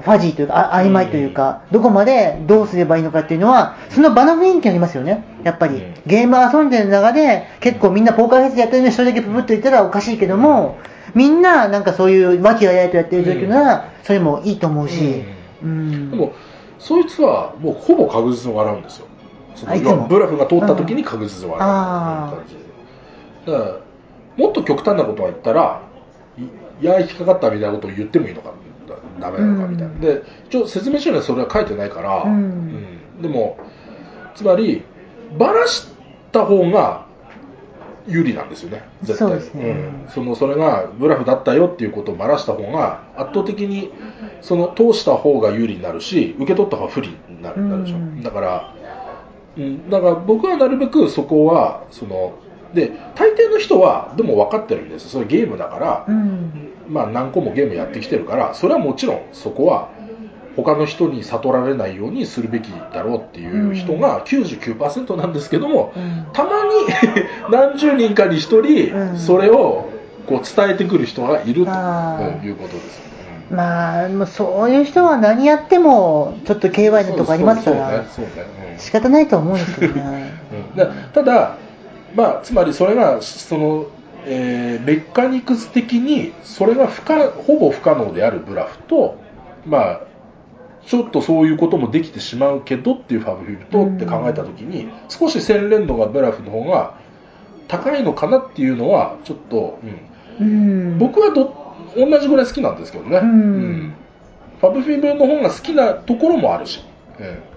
ファジーというか、あ曖昧というか、どこまでどうすればいいのかっていうのは、その場の雰囲気ありますよね、やっぱり。うん。ゲーム遊んでる中で、結構みんなポーカーフェイスやってるのに一人だけププッと言ったらおかしいけども、みんななんかそういう和気あいあいとやってる状況なら、それもいいと思うし、ううんん。でも、そいつはもうほぼ確実に笑うんですよ。そのブラフが通った時に確実に笑うあー。感じで。だから、もっと極端なことを言ったら、いいや、引っかかったみたいなことを言ってもいいのか、だダメなのかみたいな。うん。で、一応説明書にはそれは書いてないから、うん。うん。でも、つまり、ばらした方が有利なんですよね、絶対。そね。うん、そのそれがブラフだったよっていうことをばらした方が、圧倒的にその通した方が有利になるし、受け取った方が不利になるなるでしょ。うん。だから、うん、だから僕はなるべくそこは、その、で、大抵の人は、でも分かってるんですそれゲームだから、うん。まあ何個もゲームやってきてるから、それはもちろんそこは他の人に悟られないようにするべきだろうっていう人が99%なんですけども、うん。たまに <laughs> 何十人かに一人うん。それをこう伝えてくる人がいるということですよね。まあ、もうそういう人は何やっても、ちょっと KY のとこありますから、そうねそうねうん。仕方ないとは思うんですけどね。うんだただ、まあ、つまりそれがその、えーメカニクス的にそれが不可ほぼ不可能であるブラフと、まあ、ちょっとそういうこともできてしまうけどっていうファブフィルとって考えたときに、少し洗練度がブラフの方が高いのかなっていうのはちょっと、うん。うん、僕はど同じぐらい好きなんですけどね、うん。ファブフィブの方が好きなところもあるし、うん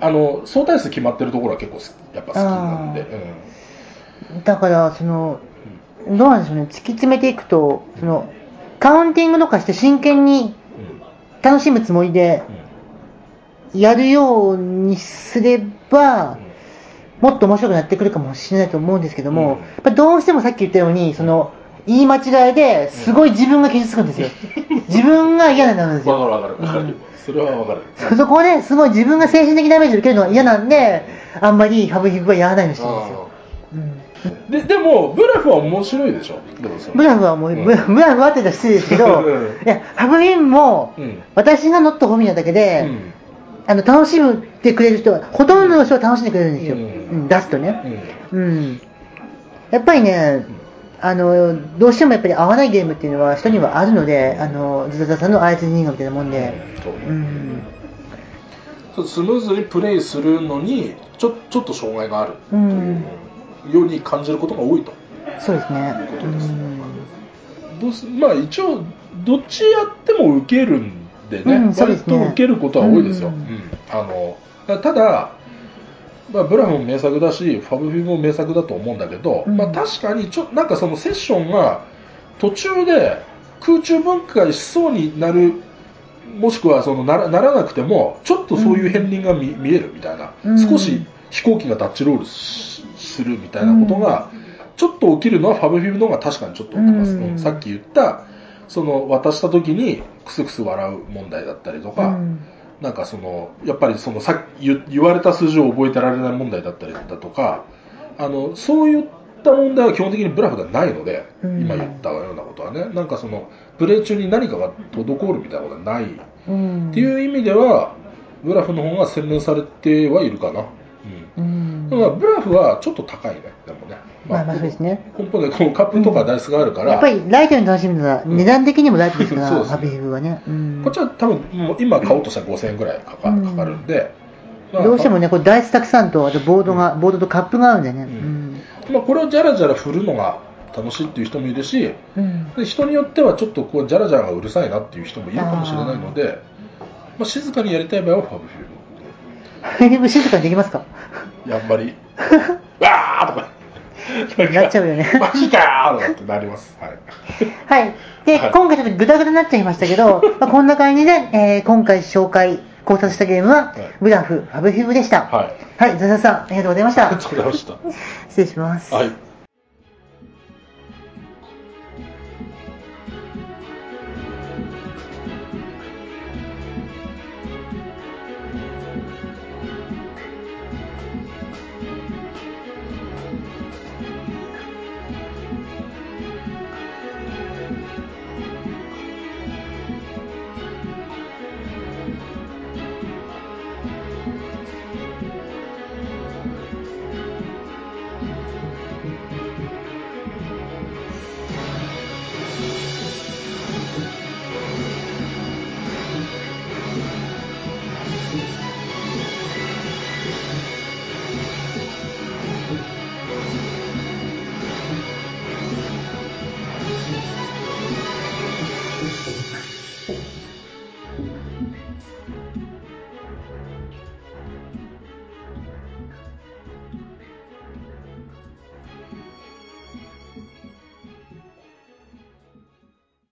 あの相対数決まってるところは結構やっぱ好きなんで、うん。だから、その、どうなんでしょうね、突き詰めていくと、その、カウンティングとかして真剣に楽しむつもりでやるようにすれば、もっと面白くなってくるかもしれないと思うんですけども、うん。どうしてもさっき言ったように、その、言い間違いですごい自分が傷つくんですよ。自分が嫌になるんですよ。わかるわかるわかる、それはわかる、そそこですごい自分が精神的ダメージを受けるのは嫌なんで、あんまりファブヒブはやらないようにしてるんですよ。うん。ででもブラフは面白いでしょ？ブラフはもう、うん。ブラフはって言ったら失礼ですけど、うん。いや、ハブビンも、うん。私がノットホミなだけで、うん。あの、楽しむってくれる人は、ほとんどの人は楽しんでくれるんですよ。うん。うん出すとね。うん。うん。やっぱりね、あの、どうしてもやっぱり合わないゲームっていうのは人にはあるので、あの、ズタザさんの操り人形みたいなもんで、そううん。そうスムーズにプレイするのにちょちょっと障害があるうん。ように感じることが多いと。そうですね。ことです。うん。どうすまあ一応どっちやっても受けるんでね,、うんですね。割と受けることは多いですよ、あのただ、まあ、ブラフも名作だしファブフィも名作だと思うんだけど、うん。まあ、確かにちょなんかそのセッションが途中で空中分解しそうになるもしくはそのならならなくてもちょっとそういう片鱗が見,、見えるみたいな、うん。少し飛行機がタッチロールしするみたいなことが、ちょっと起きるのはファブフィブの方が確かにちょっと起きます、うんうん。さっき言ったその渡した時にクスクス笑う問題だったりとか、うんなんかそのやっぱりそのさ言言われた数字を覚えてられない問題だったりだとかあのそういった問題は基本的にブラフがないので、うん。今言ったようなことはね。なんかそのプレー中に何かが滞るみたいなことはない。っうん。ていう意味ではブラフの方が洗練されてはいるかな、うん。うん。だからブラフはちょっと高いね。でもね、まあまあそうですね。根本でこうカップとかダイスがあるから、やっぱりライトに楽しむのは、値段的にもライトですから、ハブヒブはね。うん。こっちは多分もう今買おうとしたら5000円ぐらいかか,、るんで、まあどうしてもね、これダイスたくさんと、あとボードが、ボードとカップがあるんでね。うん。まあ、これをじゃらじゃら振るのが楽しいっていう人もいるしうん。で人によってはちょっとこうじゃらじゃらがうるさいなっていう人もいるかもしれないのでまあ、静かにやりたい場合はファブフィブ <laughs> 静かにできますか？ムやんまり。<laughs> わーとか。なっちゃうよね。<laughs> マジかーってなります。はい。はい。で、はい。今回ちょっとグダグダになっちゃいましたけど、まあ、こんな感じで、えー今回紹介、考察したゲームは、い。ブラフ、ファブフィブでした。はい。はい、ザザさん、ありがとうございました。ありがと。うございました。失礼します。はい